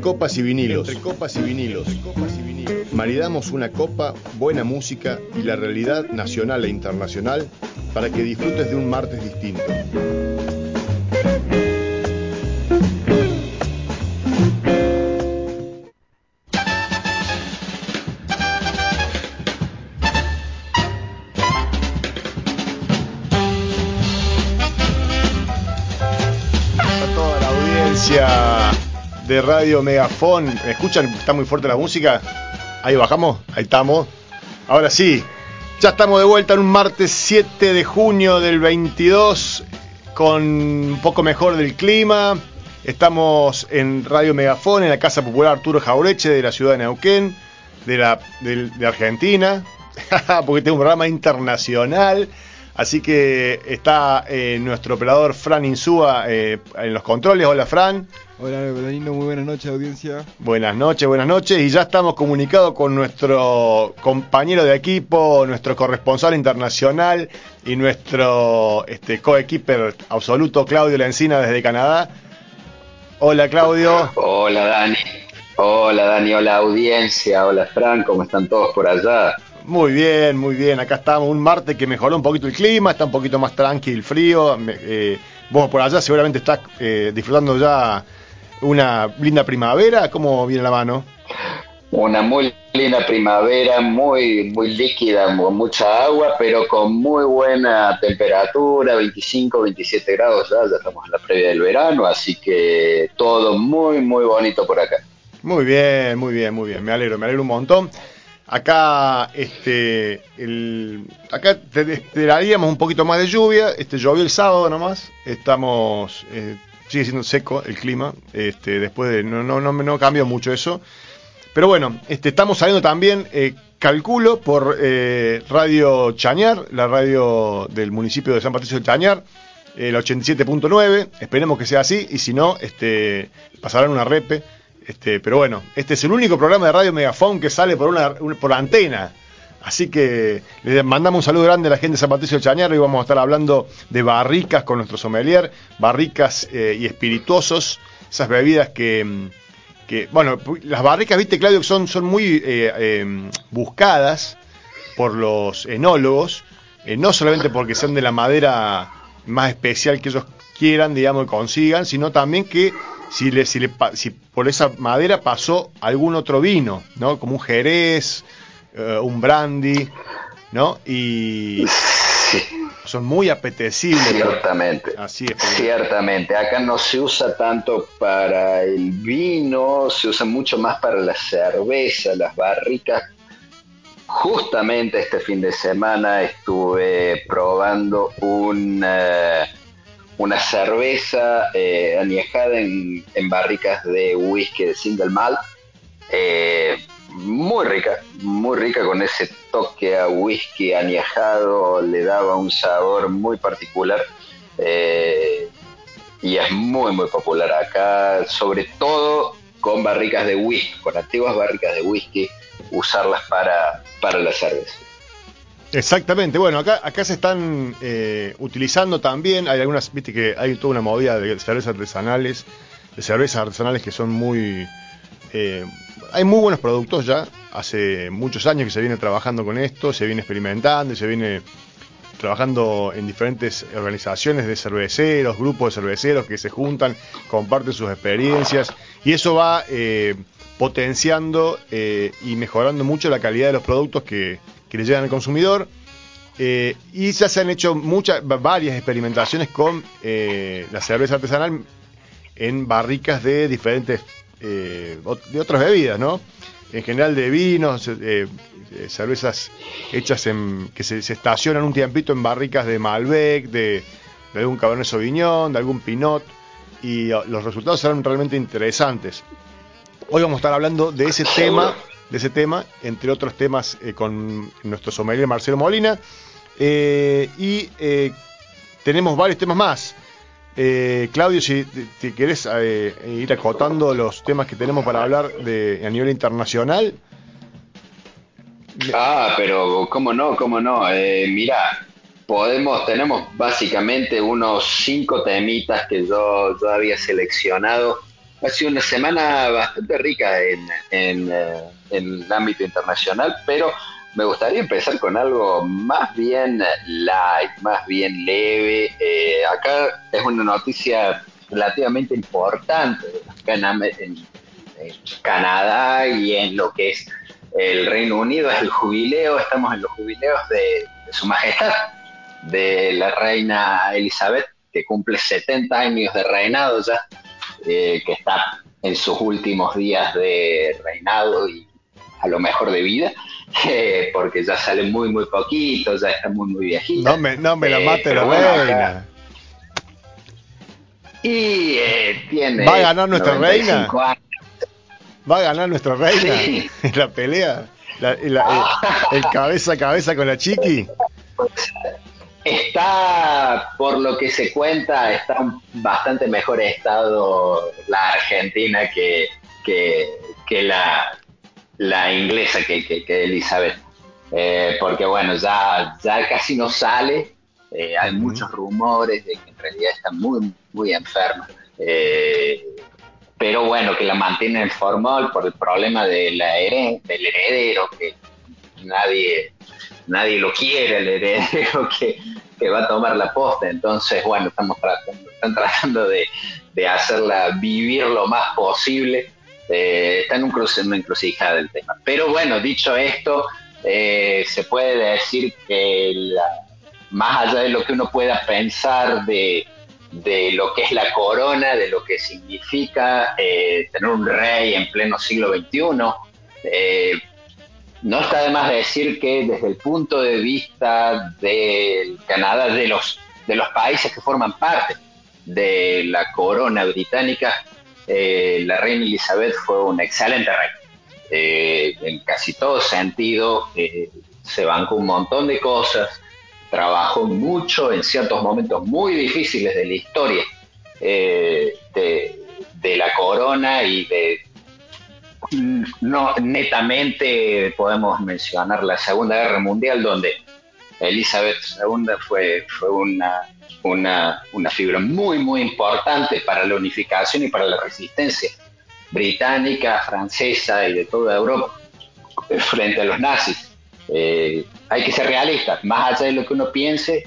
Entre copas y vinilos. Entre copas y vinilos. Maridamos una copa, buena música y la realidad nacional e internacional para que disfrutes de un martes distinto. Radio Megafón. ¿Me escuchan? ¿Está muy fuerte la música? Ahí bajamos, ahí estamos. Ahora sí, ya estamos de vuelta en un martes 7 de junio del 22 con un poco mejor del clima. Estamos en Radio Megafón, en la Casa Popular Arturo Jaureche de la ciudad de Neuquén, de, la, de Argentina, porque tengo un programa internacional. Así que está eh, nuestro operador Fran Insúa eh, en los controles. Hola Fran. Hola, Danilo, muy buenas noches, audiencia. Buenas noches, buenas noches. Y ya estamos comunicados con nuestro compañero de equipo, nuestro corresponsal internacional y nuestro este, coequiper absoluto, Claudio Lencina, desde Canadá. Hola, Claudio. Hola Dani, hola Dani, hola audiencia, hola Fran, ¿cómo están todos por allá? Muy bien, muy bien. Acá estamos un martes que mejoró un poquito el clima, está un poquito más tranquilo el frío. Eh, vos por allá seguramente estás eh, disfrutando ya una linda primavera. ¿Cómo viene la mano? Una muy linda primavera, muy, muy líquida, con mucha agua, pero con muy buena temperatura, 25, 27 grados ya, ya estamos en la previa del verano, así que todo muy, muy bonito por acá. Muy bien, muy bien, muy bien. Me alegro, me alegro un montón. Acá, este, el, acá te esperaríamos un poquito más de lluvia. Este llovió el sábado nomás. Estamos, eh, sigue siendo seco el clima. Este, después de, no, no, no, no cambió mucho eso. Pero bueno, este, estamos saliendo también, eh, calculo, por eh, Radio Chañar, la radio del municipio de San Patricio de Chañar, el 87.9. Esperemos que sea así, y si no, este, pasarán una repe. Este, pero bueno, este es el único programa de Radio Megafón que sale por una, un- por antena. Así que le mandamos un saludo grande a la gente de San Patricio de Chañar. Hoy vamos a estar hablando de barricas con nuestro sommelier, barricas eh, y espirituosos, esas bebidas que, mm, bueno, las barricas, viste, Claudio, son, son muy eh, eh, buscadas por los enólogos, no solamente porque sean de la madera más especial que ellos quieran, digamos, que consigan, sino también que si, le, si, le, si por esa madera pasó algún otro vino, ¿no? Como un jerez, eh, un brandy, ¿no? Y Sí, son muy apetecibles. ciertamente. Así es. Ciertamente, acá no se usa tanto para el vino, se usa mucho más para la cerveza, las barricas. Justamente este fin de semana estuve probando un, eh, una cerveza eh, añejada en, en barricas de whisky de single malt. Eh, muy rica, muy rica con ese toque a whisky añejado, le daba un sabor muy particular eh, y es muy muy popular acá, sobre todo con barricas de whisky, con antiguas barricas de whisky, usarlas para, para la cerveza. Exactamente, bueno, acá, acá se están eh, utilizando también, hay algunas, viste que hay toda una movida de cervezas artesanales, de cervezas artesanales que son muy... eh, hay muy buenos productos ya, hace muchos años que se viene trabajando con esto, se viene experimentando y se viene trabajando en diferentes organizaciones de cerveceros, grupos de cerveceros que se juntan, comparten sus experiencias y eso va eh, potenciando eh, y mejorando mucho la calidad de los productos que, que le llegan al consumidor. Eh, y ya se han hecho muchas, va- varias experimentaciones con eh, la cerveza artesanal en barricas de diferentes, eh, de otras bebidas, ¿no? En general de vinos, eh, cervezas hechas en, que se, estacionan un tiempito en barricas de Malbec, de, de algún Cabernet Sauvignon, de algún Pinot, y oh, los resultados serán realmente interesantes. Hoy vamos a estar hablando de ese tema, de ese tema, entre otros temas eh, con nuestro sommelier Marcelo Molina. Eh, y eh, tenemos varios temas más. Eh, Claudio, si te, querés ir acotando los temas que tenemos para hablar de, a nivel internacional. Ah, pero cómo no, cómo no. Mira, podemos, tenemos básicamente unos cinco temitas que yo, yo había seleccionado ha sido una semana bastante rica en, en, eh, en el ámbito internacional, pero me gustaría empezar con algo más bien light, más bien leve. Eh, acá es una noticia relativamente importante acá en, Canadá y en lo que es el Reino Unido, es el jubileo, estamos en los jubileos de, Su Majestad, de la reina Elizabeth, que cumple 70 años de reinado ya, eh, que está en sus últimos días de reinado y a lo mejor de vida. porque ya sale muy, muy poquito, ya está muy, muy viejita. No me, no me la eh, mate la reina. Y eh, tiene. ¿Va a ganar nuestra reina? ¿Va a ganar nuestra reina en la pelea? Ah. el, cabeza a cabeza con la chiqui. Está, por lo que se cuenta, está en bastante mejor estado la Argentina que, que, que la, la inglesa que, que, Elizabeth. Eh, porque bueno, ya, ya casi no sale, eh, hay muchos rumores de que en realidad está muy, muy enferma. Eh, pero bueno, que la mantiene en formol por el problema de la del heredero, que nadie, nadie lo quiere, el heredero que, va a tomar la posta. Entonces, bueno, estamos tratando, están tratando de, hacerla vivir lo más posible eh, está en, un cruce, una encrucijada del tema. Pero bueno, dicho esto, eh, se puede decir que más allá de lo que uno pueda pensar de, lo que es la corona, de lo que significa eh, tener un rey en pleno siglo XXI, no está de más decir que desde el punto de vista del Canadá, de los, de los países que forman parte de la corona británica, eh, la reina Elizabeth fue un excelente rey. Eh, en casi todo sentido, eh, se bancó un montón de cosas, trabajó mucho en ciertos momentos muy difíciles de la historia de, la corona y de no netamente podemos mencionar la Segunda Guerra Mundial donde Elizabeth II fue, fue una una, figura muy, muy importante para la unificación y para la resistencia británica, francesa y de toda Europa frente a los nazis. Eh, hay que ser realistas, más allá de lo que uno piense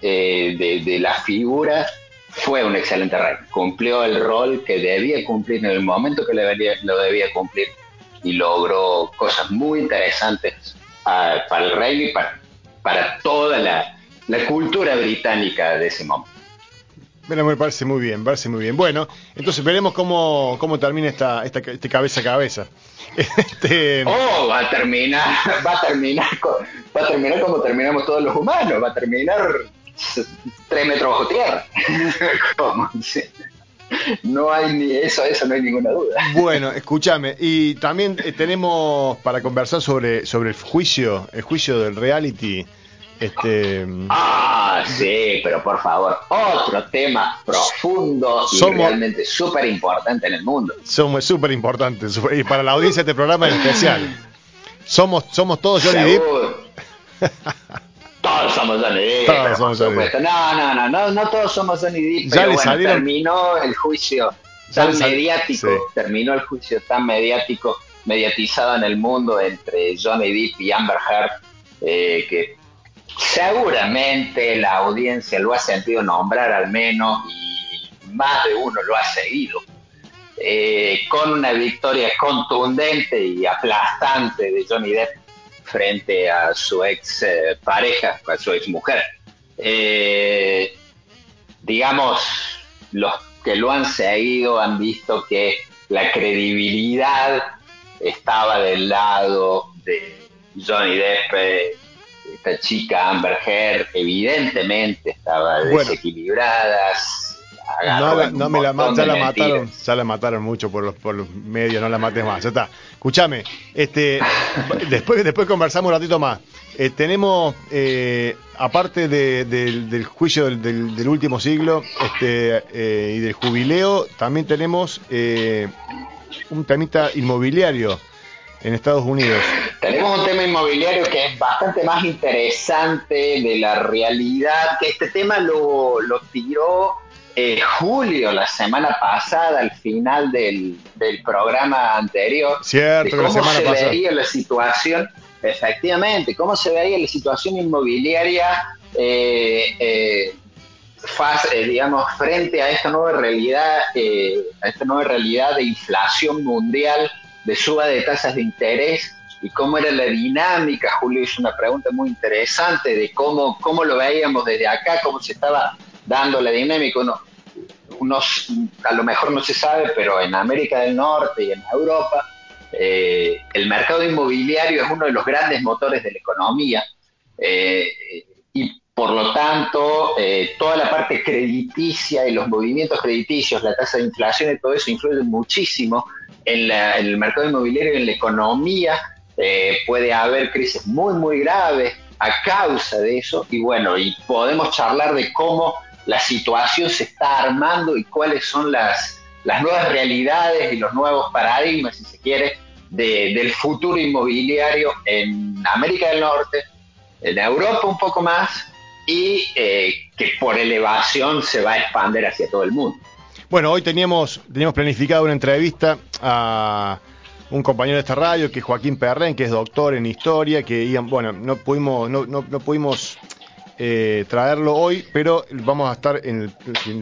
eh, de, la figura, fue un excelente rey. Cumplió el rol que debía cumplir en el momento que lo debía cumplir y logró cosas muy interesantes ah, para el rey y para, para toda la, la cultura británica de ese momento. Bueno, me parece muy bien, parece muy bien. Bueno, entonces veremos cómo, cómo termina esta, esta este cabeza a cabeza. Este... Oh, va a terminar, va a terminar, va a terminar como terminamos todos los humanos, va a terminar tres metros bajo tierra. No hay ni eso, eso no hay ninguna duda. Bueno, escúchame, y también eh, tenemos para conversar sobre, sobre el juicio, el juicio del reality este, ah, sí, pero por favor, otro tema profundo y realmente súper importante en el mundo. Somos súper importantes, y para la audiencia de este programa en especial. Somos, somos todos Johnny Depp. Somos Johnny Depp. Todos somos Johnny. No, no, no, no, no todos somos Johnny Depp. Pero bueno, terminó el juicio tan mediático, terminó el juicio tan mediático, mediatizado en el mundo entre Johnny Depp y Amber Heard, eh, que Seguramente la audiencia lo ha sentido nombrar al menos y más de uno lo ha seguido. Eh, con una victoria contundente y aplastante de Johnny Depp frente a su ex eh, pareja, a su ex mujer. Eh, digamos, los que lo han seguido han visto que la credibilidad estaba del lado de Johnny Depp esta chica Amber Heard evidentemente estaba desequilibrada. No, me la, ya la mataron, ya la mataron mucho por los, por los medios, no la mates más, ya está. Escúchame, este, después, después conversamos un ratito más. Eh, tenemos, eh, aparte del juicio del, último siglo este, eh, y del jubileo, también tenemos un temita inmobiliario en Estados Unidos. Tenemos un tema inmobiliario que es bastante más interesante de la realidad, que este tema lo, lo tiró eh, Julio, la semana pasada, al final del, programa anterior, Cierto, cómo la semana se veía la situación, efectivamente, cómo se veía la situación inmobiliaria, eh, eh, digamos, frente a esta nueva realidad, a esta nueva realidad de inflación mundial, de suba de tasas de interés y cómo era la dinámica. Julio hizo una pregunta muy interesante de cómo, cómo lo veíamos desde acá, cómo se estaba dando la dinámica. Uno, a lo mejor no se sabe, pero en América del Norte y en Europa, eh, el mercado inmobiliario es uno de los grandes motores de la economía. Eh, y por lo tanto, eh, toda la parte crediticia y los movimientos crediticios, la tasa de inflación y todo eso influyen muchísimo en, en el mercado inmobiliario y en la economía puede haber crisis muy, muy graves a causa de eso y bueno, y podemos charlar de cómo la situación se está armando y cuáles son las, las nuevas realidades y los nuevos paradigmas, si se quiere, del futuro inmobiliario en América del Norte, en Europa un poco más y eh, que por elevación se va a expandir hacia todo el mundo. Bueno, hoy teníamos, teníamos planificado una entrevista a un compañero de esta radio, que es Joaquín Perren, que es doctor en historia, que bueno, no pudimos, no, no, pudimos eh, traerlo hoy, pero vamos a estar en,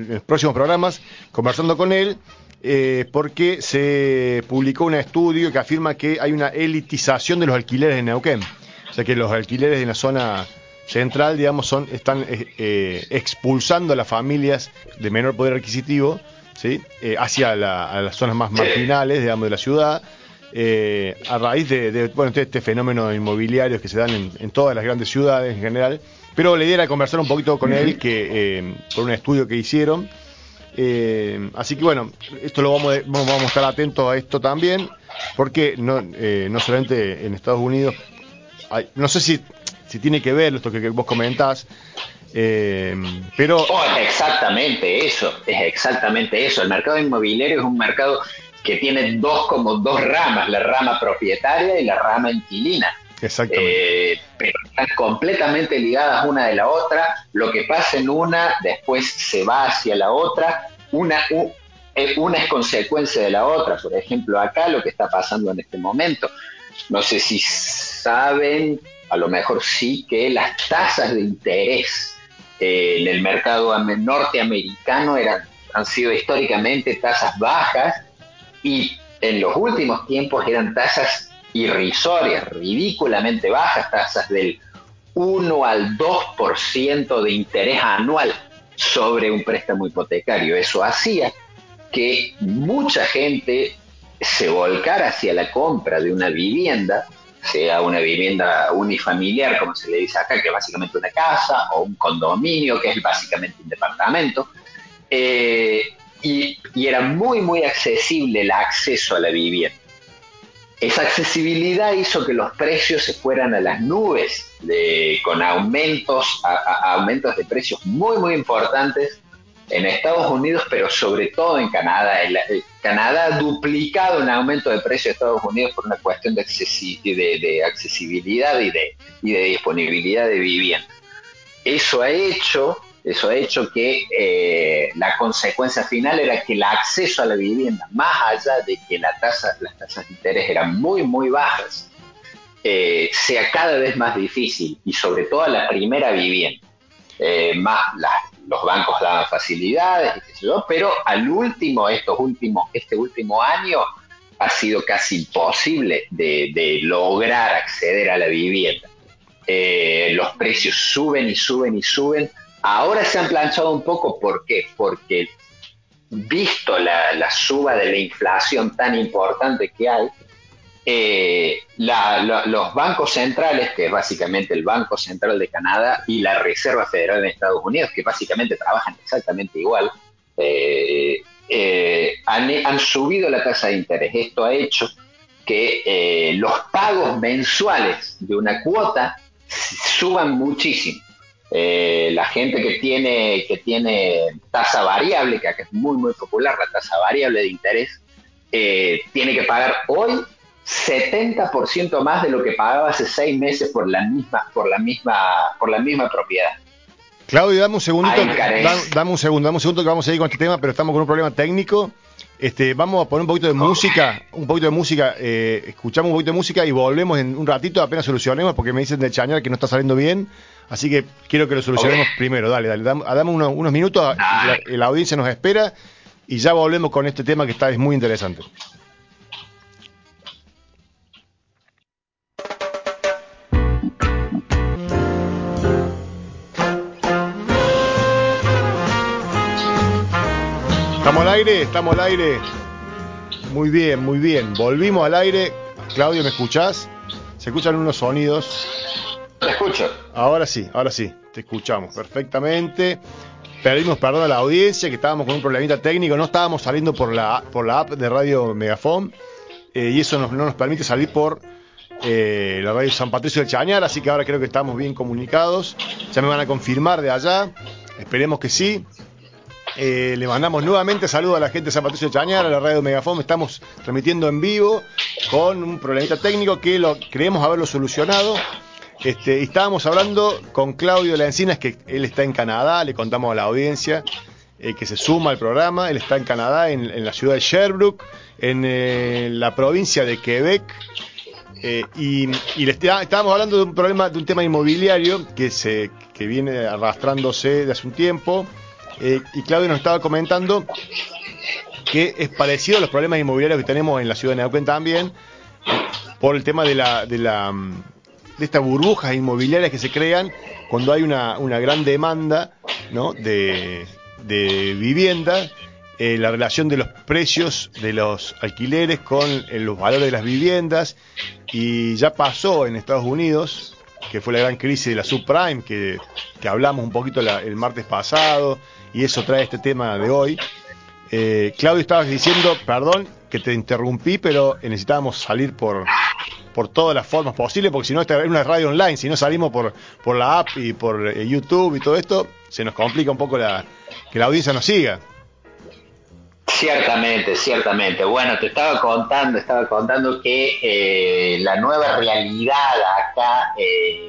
los próximos programas conversando con él. Eh, porque se publicó un estudio que afirma que hay una elitización de los alquileres en Neuquén. O sea que los alquileres en la zona central, digamos, son, están eh, expulsando a las familias de menor poder adquisitivo ¿sí? hacia las zonas más marginales, digamos, de la ciudad. Eh, a raíz de, bueno, este fenómeno inmobiliario que se dan en, todas las grandes ciudades en general. Pero la idea era conversar un poquito con él que eh, por un estudio que hicieron. Eh, así que bueno, esto lo vamos, vamos a estar atentos a esto también, porque no, no solamente en Estados Unidos, no sé si, si tiene que ver esto que, vos comentás, pero... Oh, es exactamente eso, es exactamente eso. El mercado inmobiliario es un mercado que tiene dos como dos ramas, la rama propietaria y la rama inquilina. Exactamente. Eh, pero están completamente ligadas una de la otra. Lo que pasa en una, después se va hacia la otra. Una, eh, una es consecuencia de la otra. Por ejemplo, acá lo que está pasando en este momento. No sé si saben, a lo mejor sí, que las tasas de interés eh, en el mercado norteamericano eran, han sido históricamente tasas bajas y en los últimos tiempos eran tasas irrisorias, ridículamente bajas, tasas del 1 al 2% de interés anual sobre un préstamo hipotecario. Eso hacía que mucha gente se volcara hacia la compra de una vivienda, sea una vivienda unifamiliar, como se le dice acá, que es básicamente una casa, o un condominio, que es básicamente un departamento, eh, y, era muy, muy accesible el acceso a la vivienda. Esa accesibilidad hizo que los precios se fueran a las nubes, con aumentos, aumentos de precios muy, muy importantes en Estados Unidos, pero sobre todo en Canadá. Canadá ha duplicado un aumento de precios de Estados Unidos por una cuestión de, de, accesibilidad y de, y de disponibilidad de vivienda. Eso ha hecho eso ha hecho que eh, la consecuencia final era que el acceso a la vivienda, más allá de que las tasas de interés eran muy, muy bajas, eh, sea cada vez más difícil y sobre todo a la primera vivienda. Eh, más los bancos daban facilidades, pero al último, estos últimos, este último año ha sido casi imposible de lograr acceder a la vivienda. los precios suben y suben y suben Ahora se han planchado un poco, ¿por qué? Porque visto la, suba de la inflación tan importante que hay, eh, los bancos centrales, que es básicamente el Banco Central de Canadá y la Reserva Federal de Estados Unidos, que básicamente trabajan exactamente igual, eh, eh, han, subido la tasa de interés. Esto ha hecho que los pagos mensuales de una cuota suban muchísimo. Eh, la gente que tiene, que tiene tasa variable, que acá es muy, muy popular, la tasa variable de interés, eh, tiene que pagar hoy 70% más de lo que pagaba hace seis meses por la misma, por la misma, por la misma propiedad. Claudio, dame un segundito. dame un segundo, dame un segundo que vamos a ir con este tema, pero estamos con un problema técnico. Este, vamos a poner un poquito de música, un poquito de música, eh, escuchamos un poquito de música y volvemos en un ratito, apenas solucionemos, porque me dicen de Chañar que no está saliendo bien, así que quiero que lo solucionemos primero, dale, dale, dame, unos, minutos, la, audiencia nos espera y ya volvemos con este tema que está es muy interesante. ¿Estamos al aire? ¿Estamos al aire? Muy bien, muy bien. Volvimos al aire. Claudio, ¿me escuchás? Se escuchan unos sonidos. Te escucho. Ahora sí, ahora sí. Te escuchamos perfectamente. Pedimos perdón a la audiencia que estábamos con un problemita técnico. No estábamos saliendo por la, por la app de Radio Megafon. Eh, y eso no nos permite salir por eh, la radio San Patricio del Chañar. Así que ahora creo que estamos bien comunicados. Ya me van a confirmar de allá. Esperemos que sí. Eh, le mandamos nuevamente saludos a la gente de San Patricio de Chañar, a la radio Megafon. Estamos transmitiendo en vivo con un problemita técnico que lo creemos haberlo solucionado. Este, estábamos hablando con Claudio de Encinas, que él está en Canadá, le contamos a la audiencia eh, que se suma al programa. Él está en Canadá, en, la ciudad de Sherbrooke, en eh, la provincia de Quebec. y, le estábamos hablando de un problema, de un tema inmobiliario que, se, que viene arrastrándose de hace un tiempo eh, y Claudio nos estaba comentando que es parecido a los problemas inmobiliarios que tenemos en la ciudad de Neuquén también, por el tema de la, de la de estas burbujas inmobiliarias que se crean cuando hay una, una gran demanda ¿no? de, de vivienda, eh, la relación de los precios de los alquileres con eh, los valores de las viviendas, y ya pasó en Estados Unidos, que fue la gran crisis de la subprime, que, que hablamos un poquito el martes pasado, y eso trae este tema de hoy. Eh, Claudio, estabas diciendo, perdón que te interrumpí, pero necesitábamos salir por, por todas las formas posibles, porque si no, esta es una radio online, si no salimos por, por la app y por eh, YouTube y todo esto, se nos complica un poco la, que la audiencia nos siga. Ciertamente, ciertamente. Bueno, te estaba contando, estaba contando que eh, la nueva realidad acá,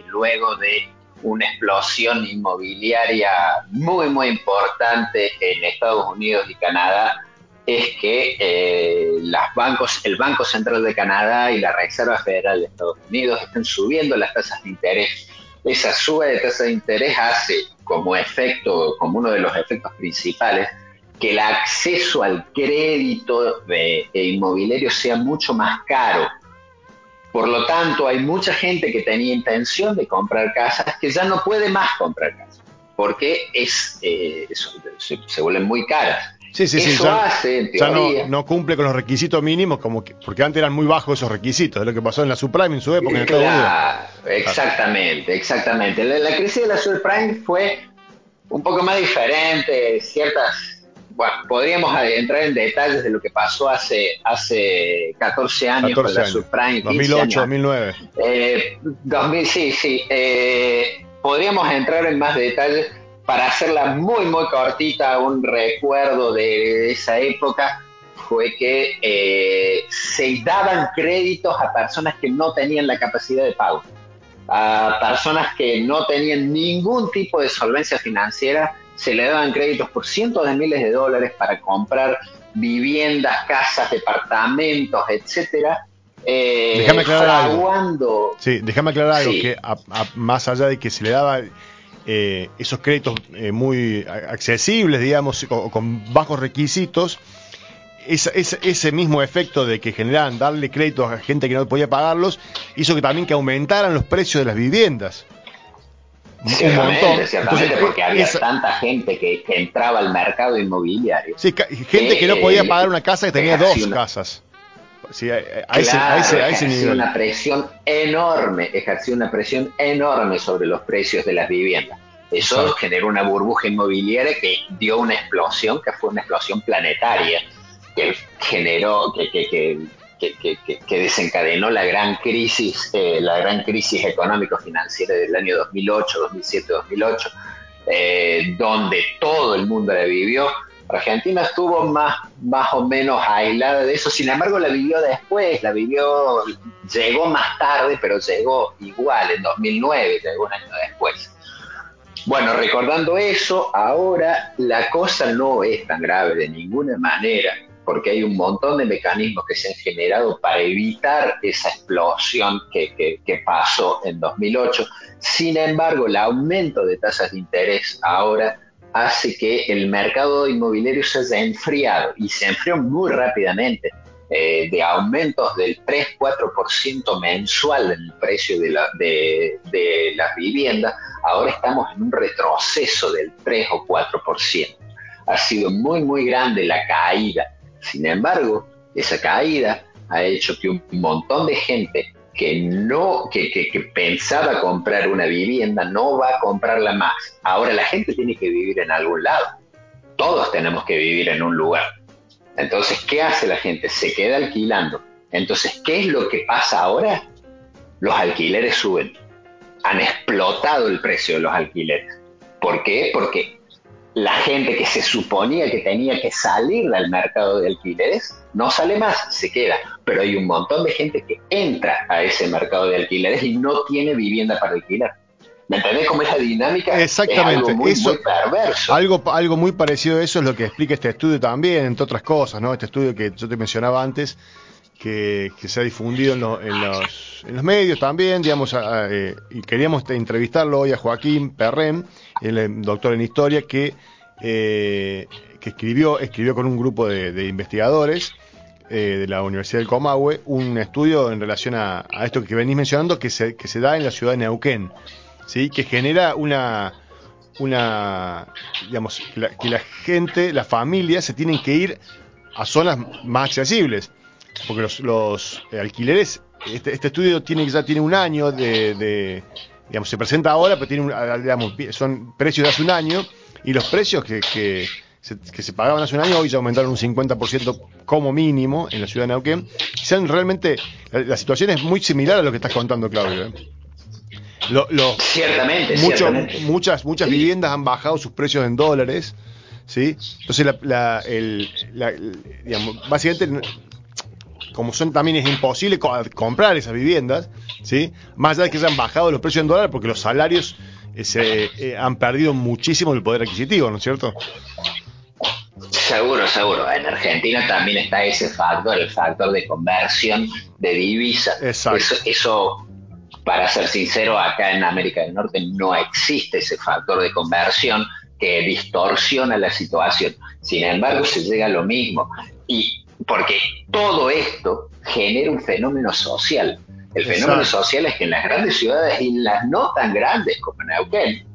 luego de una explosión inmobiliaria muy, muy importante en Estados Unidos y Canadá es que eh, bancos, el Banco Central de Canadá y la Reserva Federal de Estados Unidos están subiendo las tasas de interés. Esa suba de tasas de interés hace como efecto, como uno de los efectos principales, que el acceso al crédito de, inmobiliario sea mucho más caro por lo tanto, hay mucha gente que tenía intención de comprar casas que ya no puede más comprar casas, porque es, eh, se, vuelven muy caras. Sí, sí, sí, ya, no, cumple con los requisitos mínimos, como porque antes eran muy bajos esos requisitos, es lo que pasó en la subprime en su época en Unidos. Exactamente, exactamente. La, crisis de la subprime fue un poco más diferente, ciertas bueno, podríamos entrar en detalles de lo que pasó hace, hace 14 años con la subprime. 2008, 2009. Eh, sí, sí. Eh, podríamos entrar en más detalles para hacerla muy, muy cortita. Un recuerdo de esa época fue que eh, se daban créditos a personas que no tenían la capacidad de pago, a personas que no tenían ningún tipo de solvencia financiera se le daban créditos por cientos de miles de dólares para comprar viviendas, casas, departamentos, etcétera. Eh, déjame aclarar algo. Sí, déjame aclarar algo que más allá de que se le daba eh, esos créditos eh, muy accesibles, digamos, o, con bajos requisitos, ese mismo efecto de que generaban darle créditos a gente que no podía pagarlos, hizo que también que aumentaran los precios de las viviendas. Ciertamente, ciertamente, porque había tanta gente que, entraba al mercado inmobiliario. Sí, gente que, no podía pagar una casa que tenía dos casas. Sí, nivel. una presión enorme, ejerció una presión enorme sobre los precios de las viviendas. Eso generó una burbuja inmobiliaria que dio una explosión, que fue una explosión planetaria, que generó, que, que que, desencadenó la gran crisis, eh, la gran crisis económico-financiera del año 2008, 2007, 2008, donde todo el mundo la vivió. Argentina estuvo más, más o menos aislada de eso, sin embargo la vivió después, la vivió, llegó más tarde, pero llegó igual, en 2009, llegó un año después. Bueno, recordando eso, ahora la cosa no es tan grave de ninguna manera, porque hay un montón de mecanismos que se han generado para evitar esa explosión que, pasó en 2008. Sin embargo, el aumento de tasas de interés ahora hace que el mercado inmobiliario se haya enfriado y se enfrió muy rápidamente. Eh, de aumentos del 3-4% mensual en el precio de, de las viviendas, ahora estamos en un retroceso del 3 o 4%. Ha sido muy, muy grande la caída. Sin embargo, esa caída ha hecho que un montón de gente que no que, que, pensaba comprar una vivienda no va a comprarla más. Ahora la gente tiene que vivir en algún lado. Todos tenemos que vivir en un lugar. Entonces, ¿qué hace la gente? Se queda alquilando. Entonces, ¿qué es lo que pasa ahora? Los alquileres suben. Han explotado el precio de los alquileres. ¿Por qué? Porque la gente que se suponía que tenía que salir del mercado de alquileres no sale más, se queda. Pero hay un montón de gente que entra a ese mercado de alquileres y no tiene vivienda para alquilar. ¿Me entendés cómo es la dinámica? Exactamente. algo muy, perverso. Algo, algo muy parecido a eso es lo que explica este estudio también, entre otras cosas, ¿no? Este estudio que yo te mencionaba antes, que, se ha difundido en, los, en los medios también, digamos, eh, y queríamos entrevistarlo hoy a Joaquín Perrem, el eh, doctor en historia, que, eh, que escribió, escribió con un grupo de, investigadores de la Universidad del Comahue un estudio en relación a, a, esto que venís mencionando que se, que se da en la ciudad de Neuquén. ¿sí? que genera una, una digamos, que la, gente, las familias se tienen que ir a zonas más accesibles, porque los, los alquileres, este, este, estudio tiene ya tiene un año de, digamos, se presenta ahora, pero tiene digamos, son precios de hace un año, y los precios que, que se, que se pagaban hace un año hoy ya aumentaron un 50% como mínimo en la ciudad de Neuquén. Sean realmente, la, situación es muy similar a lo que estás contando, Claudio. ¿eh? ciertamente, Muchas, muchas viviendas han bajado sus precios en dólares, ¿sí? Entonces, la, el, digamos, básicamente, como son también es imposible comprar esas viviendas, ¿sí? Más allá de que se han bajado los precios en dólares, porque los salarios eh, se eh, han perdido muchísimo el poder adquisitivo, ¿no es cierto? Seguro, seguro. En Argentina también está ese factor, el factor de conversión de divisa. Exacto. eso para ser sincero, acá en América del Norte no existe ese factor de conversión que distorsiona la situación. Sin embargo, se llega a lo mismo. Y porque todo esto genera un fenómeno social. El fenómeno social es que en las grandes ciudades y en las no tan grandes como Neuquén,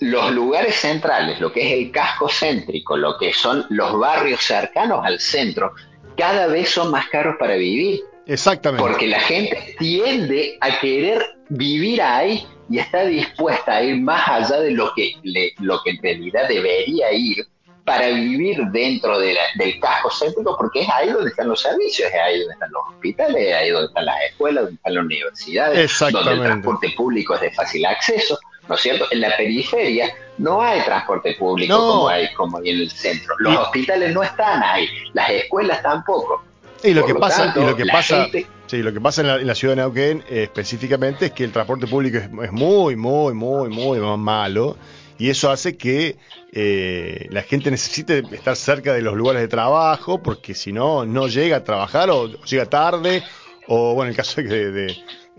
los lugares centrales, lo que es el casco céntrico, lo que son los barrios cercanos al centro, cada vez son más caros para vivir. Exactamente. Porque la gente tiende a querer vivir ahí y está dispuesta a ir más allá de lo que, lo que en realidad debería ir para vivir dentro del casco céntrico, porque es ahí donde están los servicios, es ahí donde están los hospitales, es ahí donde están las escuelas, donde están las universidades, donde el transporte público es de fácil acceso, ¿no es cierto? En la periferia no hay transporte público como hay como hay en el centro, los hospitales no están ahí, las escuelas tampoco. Y lo que pasa, y lo que pasa, sí, lo que pasa en la, ciudad de Neuquén eh, específicamente es que el transporte público es, muy, muy, muy, muy malo y eso hace que eh, la gente necesite estar cerca de los lugares de trabajo porque si no no llega a trabajar o llega tarde o bueno en el caso de que de,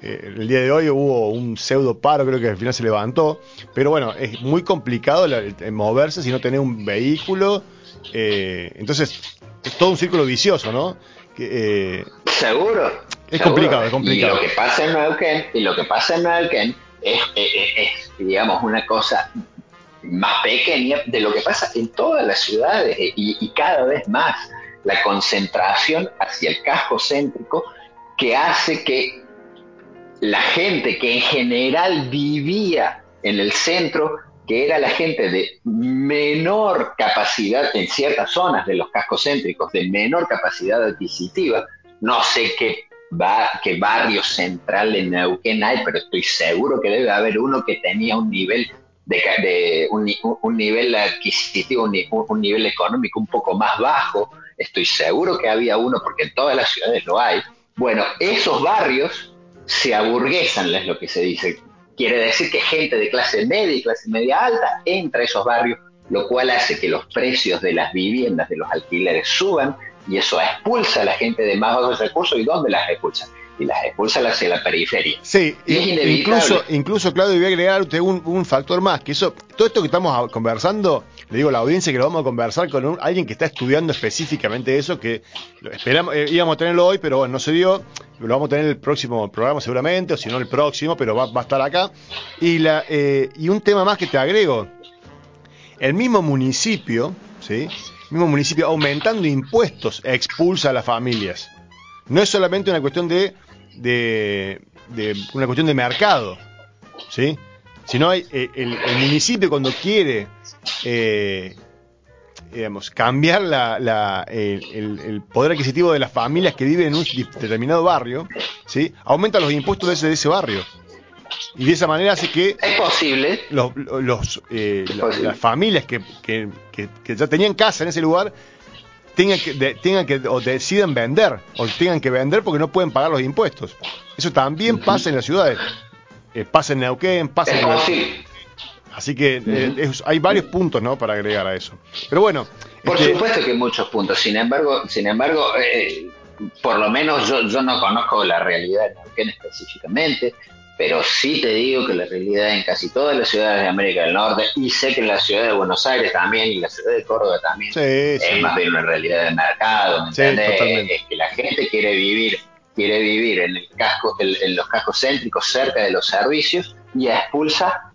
eh, el día de hoy hubo un pseudo paro creo que al final se levantó pero bueno es muy complicado moverse si no tenés un vehículo entonces es todo un círculo vicioso no eh, seguro. Es complicado, es complicado. Y lo que pasa en Neuquén, y lo que pasa en es, digamos, una cosa más pequeña de lo que pasa en todas las ciudades y, cada vez más la concentración hacia el casco céntrico que hace que la gente que en general vivía en el centro que era la gente de menor capacidad en ciertas zonas de los cascos céntricos, de menor capacidad adquisitiva. No sé qué, qué barrio central en Neuquén hay, pero estoy seguro que debe haber uno que tenía un nivel de, un, nivel adquisitivo, un, un, nivel económico un poco más bajo. Estoy seguro que había uno, porque en todas las ciudades lo hay. Bueno, esos barrios se aburguesan, es lo que se dice quiere decir que gente de clase media y clase media alta entra a esos barrios, lo cual hace que los precios de las viviendas, de los alquileres suban y eso expulsa a la gente de más bajos recursos. ¿Y dónde las expulsa? Y las expulsa hacia la periferia. Sí, incluso, incluso, Claudio, voy a agregar usted un, un, factor más, que eso, todo esto que estamos conversando, le digo a la audiencia que lo vamos a conversar con alguien que está estudiando específicamente eso, que esperamos, eh, íbamos a tenerlo hoy, pero bueno, no se dio, lo vamos a tener el próximo programa seguramente, o si no el próximo, pero va, va a estar acá. Y, la, eh, y un tema más que te agrego, el mismo municipio, ¿sí? mismo municipio aumentando impuestos expulsa a las familias. No es solamente una cuestión de, de, una cuestión de mercado, ¿sí? Sino hay, eh, el, municipio cuando quiere eh, digamos, cambiar la, la, el, el, poder adquisitivo de las familias que viven en un determinado barrio, ¿sí? aumenta los impuestos de ese, de ese barrio. Y de esa manera hace que... Es posible. Los, los eh, las familias que, que, que, ya tenían casa en ese lugar tengan que, tengan que o decidan vender o tengan que vender porque no pueden pagar los impuestos. Eso también pasa en las ciudades. Eh, pasa en Neuquén, pasa en... Así que eh, hay varios puntos ¿no? para agregar a eso. Pero bueno. Por este supuesto que hay muchos puntos. Sin embargo, sin embargo por lo menos yo, yo no conozco la realidad de Neuquén específicamente pero sí te digo que la realidad en casi todas las ciudades de América del Norte, y sé que en la ciudad de Buenos Aires también, y la ciudad de Córdoba también, es más bien una realidad de mercado, ¿me entiendes? Es que la gente quiere vivir, quiere vivir en el casco, en, los cascos céntricos cerca de los servicios y expulsa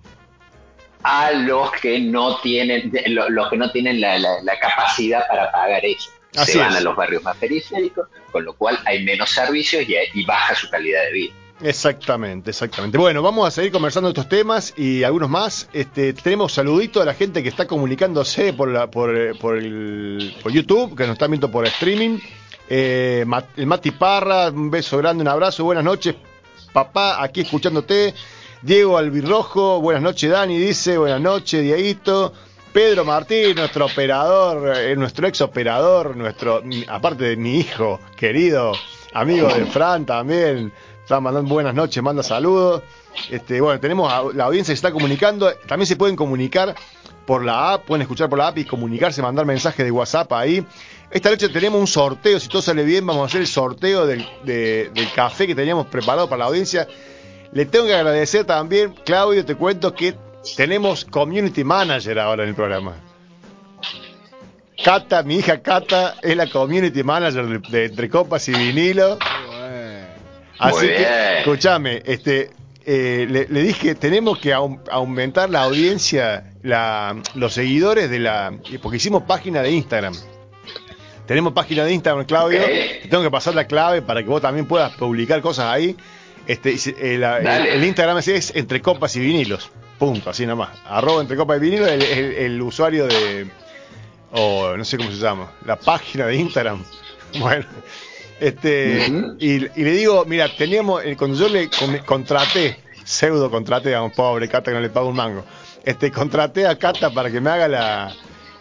a los que no tienen, los que no tienen la, capacidad para pagar eso. Se van a los barrios más periféricos, con lo cual hay menos servicios y baja su calidad de vida. Exactamente, exactamente. Bueno, vamos a seguir conversando estos temas y algunos más. Este, tenemos saludito a la gente que está comunicándose por, la, por, eh, por, el, por YouTube, que nos está viendo por streaming. Eh, el Mati Parra, un beso grande, un abrazo, buenas noches, papá, aquí escuchándote. Diego Albirrojo, buenas noches, Dani, dice, buenas noches, Dieguito. Pedro Martín, nuestro operador, eh, nuestro ex operador, nuestro, aparte de mi hijo querido, amigo de Fran también Está mandando buenas noches, manda saludos. Este, bueno, tenemos a, la audiencia que está comunicando. También se pueden comunicar por la app, pueden escuchar por la app y comunicarse, mandar mensajes de WhatsApp ahí. Esta noche tenemos un sorteo, si todo sale bien, vamos a hacer el sorteo del, del café que teníamos preparado para la audiencia. Le tengo que agradecer también, Claudio, te cuento que tenemos community manager ahora en el programa. Cata, mi hija Cata, es la community manager de Entre Copas y Vinilo. Así que, escúchame, este, eh, le, dije, tenemos que aumentar la audiencia, la, los seguidores de la... Porque hicimos página de Instagram. Tenemos página de Instagram, Claudio. tengo que pasar la clave para que vos también puedas publicar cosas ahí. Este, eh, el, Instagram es, entre copas y vinilos. Punto, así nomás. Arroba entre copas y vinilos, el, el usuario de... O no sé cómo se llama. La página de Instagram. Bueno, este, y, le digo, mira, teníamos, eh, cuando yo le contraté, pseudo contraté a un pobre Cata que no le pago un mango, este, contraté a Cata para que me haga la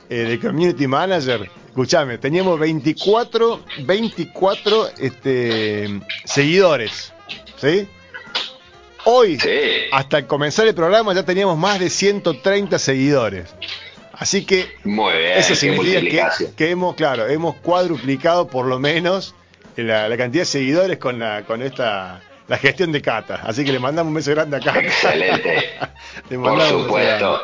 eh, de community manager. Escuchame, teníamos 24, 24 este, seguidores, ¿sí? Hoy, hasta comenzar el programa, ya teníamos más de 130 seguidores. Así que eso significa que, que, hemos, claro, hemos cuadruplicado por lo menos la, cantidad de seguidores con, la, con esta la gestión de Cata. Así que le mandamos un beso grande a Cata. Excelente. Por supuesto.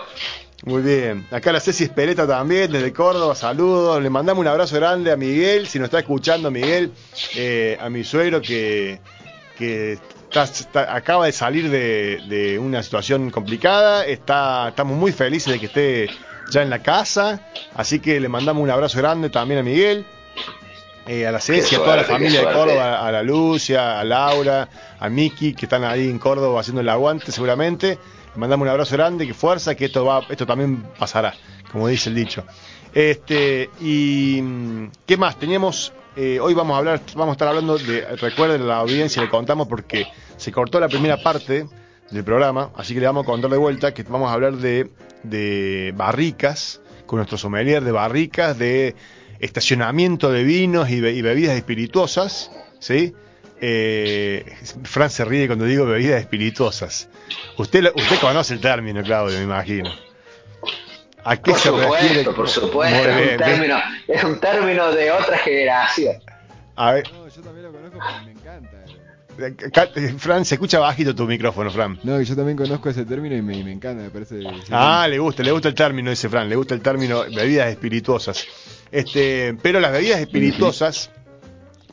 Muy bien. Acá la Ceci Espeleta también, desde Córdoba, saludos. Le mandamos un abrazo grande a Miguel, si nos está escuchando Miguel, eh, a mi suegro que, que acaba de salir de, de, una situación complicada. Está, estamos muy felices de que esté ya en la casa. Así que le mandamos un abrazo grande también a Miguel. Eh, a la Ceci, a toda la familia de Córdoba, a la Lucia, a Laura, a Miki, que están ahí en Córdoba haciendo el aguante seguramente. Le mandamos un abrazo grande, que fuerza, que esto va, esto también pasará, como dice el dicho. Este, y ¿qué más? Teníamos, eh, hoy vamos a hablar, vamos a estar hablando de, recuerden la audiencia, le contamos porque se cortó la primera parte del programa, así que le vamos a contar de vuelta que vamos a hablar de, de barricas, con nuestro sommelier de barricas, de estacionamiento de vinos y, bebidas espirituosas, ¿sí? Eh, Fran se ríe cuando digo bebidas espirituosas. Usted, lo- usted conoce el término, Claudio, me imagino. ¿A qué Por se refiere? supuesto, por supuesto, es un, término, es un término de otra generación. A ver, No, yo también lo conozco, pero me encanta. eh, eh, Fran, se escucha bajito tu micrófono, Fran. No, yo también conozco ese término y me, me encanta, me parece. Ah, le gusta, le gusta el término, dice Fran, le gusta el término bebidas espirituosas. Este, pero las bebidas espirituosas,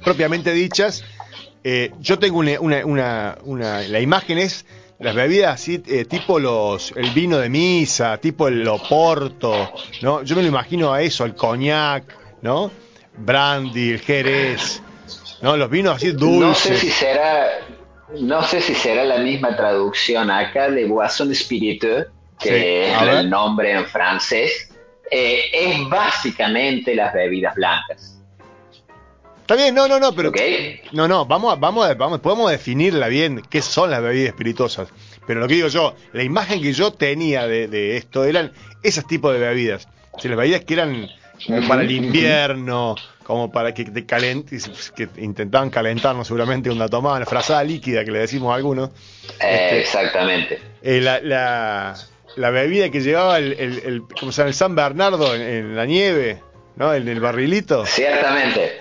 propiamente dichas, eh, yo tengo una, una, una, una- la imagen es las bebidas así, eh, tipo los, el vino de misa, tipo el oporto, ¿no? Yo me lo imagino a eso, al coñac, ¿no? Brandy, el jerez, ¿no? Los vinos así No sé dulces. si será, no sé si será la misma traducción acá de boisson spiritueux, que Sí, es el nombre en francés. Eh, es básicamente las bebidas blancas. Está bien, no, no, no, pero ¿Ok? No, no, vamos a, vamos a, vamos, podemos definirla bien, qué son las bebidas espirituosas. Pero lo que digo yo, la imagen que yo tenía de, de esto eran esos tipos de bebidas. O sea, las bebidas que eran como para el invierno, como para que te calent que intentaban calentarnos seguramente cuando tomaban la frazada líquida que le decimos a algunos. Eh, Este- exactamente. Eh, la, la, la bebida que llevaba el, el, el- ¿cómo se llama? el San Bernardo en, en la nieve, ¿no? En el barrilito. Ciertamente.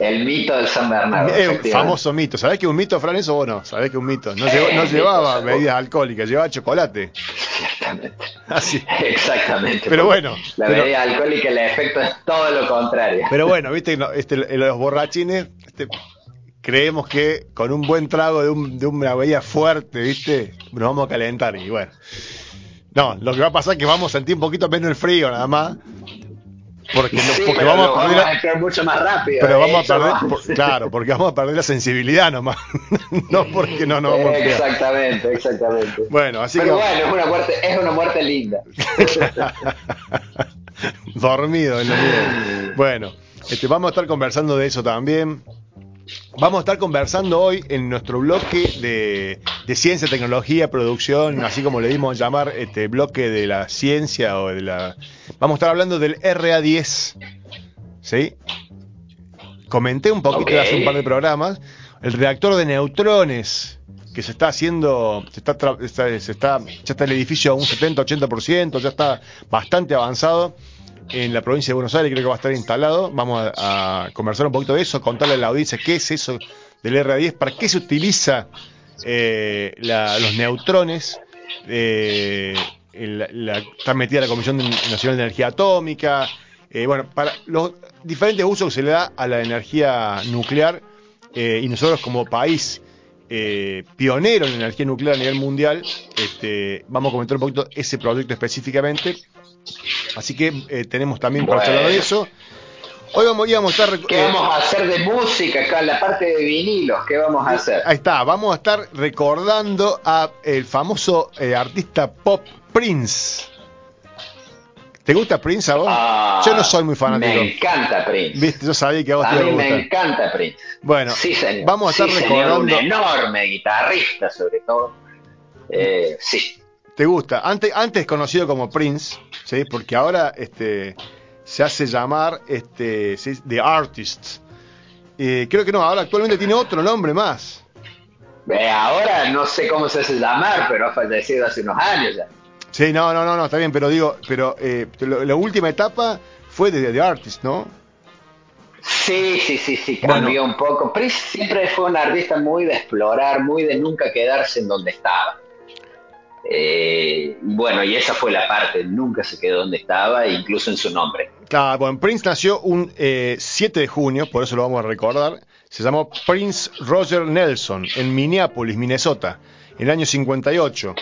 El mito del San Bernardo. Eh, un famoso mito. ¿Sabés que es un mito, Fran, eso o no? ¿Sabés que es un mito? No, lleva- no llevaba bebidas alcohólicas, llevaba chocolate. Ciertamente. Así. Exactamente. Pero bueno, La pero- bebida alcohólica, el efecto es todo lo contrario. Pero bueno, viste, este, los borrachines, este, creemos que con un buen trago de, un- de una bebida fuerte, viste, nos vamos a calentar. Y bueno, no, lo que va a pasar es que vamos a sentir un poquito menos el frío, nada más. Porque, no- Sí, porque pero vamos a perder. vamos la- a entrar mucho más rápido. pero vamos a perder, por- claro, porque vamos a perder la sensibilidad nomás. no porque no nos vamos a enfriar. Exactamente, exactamente. Bueno, así Pero que. bueno, es una muerte, es una muerte linda. Dormido en mío. Bueno, este, vamos a estar conversando de eso también. Vamos a estar conversando hoy en nuestro bloque de, de ciencia, tecnología, producción, así como le dimos a llamar este bloque de la ciencia o de la. Vamos a estar hablando del RA10. ¿Sí? Comenté un poquito Ok. hace un par de programas. El reactor de neutrones que se está haciendo, se está- se está, ya está el edificio a un 70-80%, ya está bastante avanzado en la provincia de Buenos Aires, creo que va a estar instalado. Vamos a, conversar un poquito de eso, contarle a la audiencia qué es eso del RA10, para qué se utiliza eh, los neutrones. eh, la, la- está metida la Comisión Nacional de Energía Atómica. eh, bueno, para los diferentes usos que se le da a la energía nuclear eh, y nosotros como país eh, pionero en energía nuclear a nivel mundial, este, vamos a comentar un poquito ese proyecto específicamente. Así que eh, tenemos también para Bueno. charlar de eso. Hoy vamos, íbamos a estar... ¿Qué eh, vamos a hacer de música acá en la parte de vinilos? ¿Qué vamos a hacer? Ahí está, vamos a estar recordando a el famoso eh, artista pop Prince. ¿Te gusta Prince a vos? Ah, Yo no soy muy fanático. Me encanta Prince. Viste, yo sabía que a vos A te iba a mí me encanta Prince. Bueno, sí, señor. vamos a estar Sí, señor, recordando. Un enorme guitarrista, sobre todo. Eh, sí. ¿Te gusta? Antes, antes conocido como Prince, ¿sí? Porque ahora este, se hace llamar este, ¿sí? The Artist. Eh, creo que no, ahora actualmente tiene otro nombre más. Eh, ahora no sé cómo se hace llamar, pero ha fallecido hace unos años ya. Sí, no, no, no, no, está bien, pero digo, pero eh, lo- la última etapa fue de The Artist, ¿no? Sí, sí, sí, sí, Bueno. cambió un poco. Prince siempre fue un artista muy de explorar, muy de nunca quedarse en donde estaba. Eh, bueno, y esa fue la parte, nunca se quedó donde estaba, incluso en su nombre. Claro, bueno, Prince nació un eh, 7 de junio, por eso lo vamos a recordar. Se llamó Prince Roger Nelson en Minneapolis, Minnesota, en el año 58.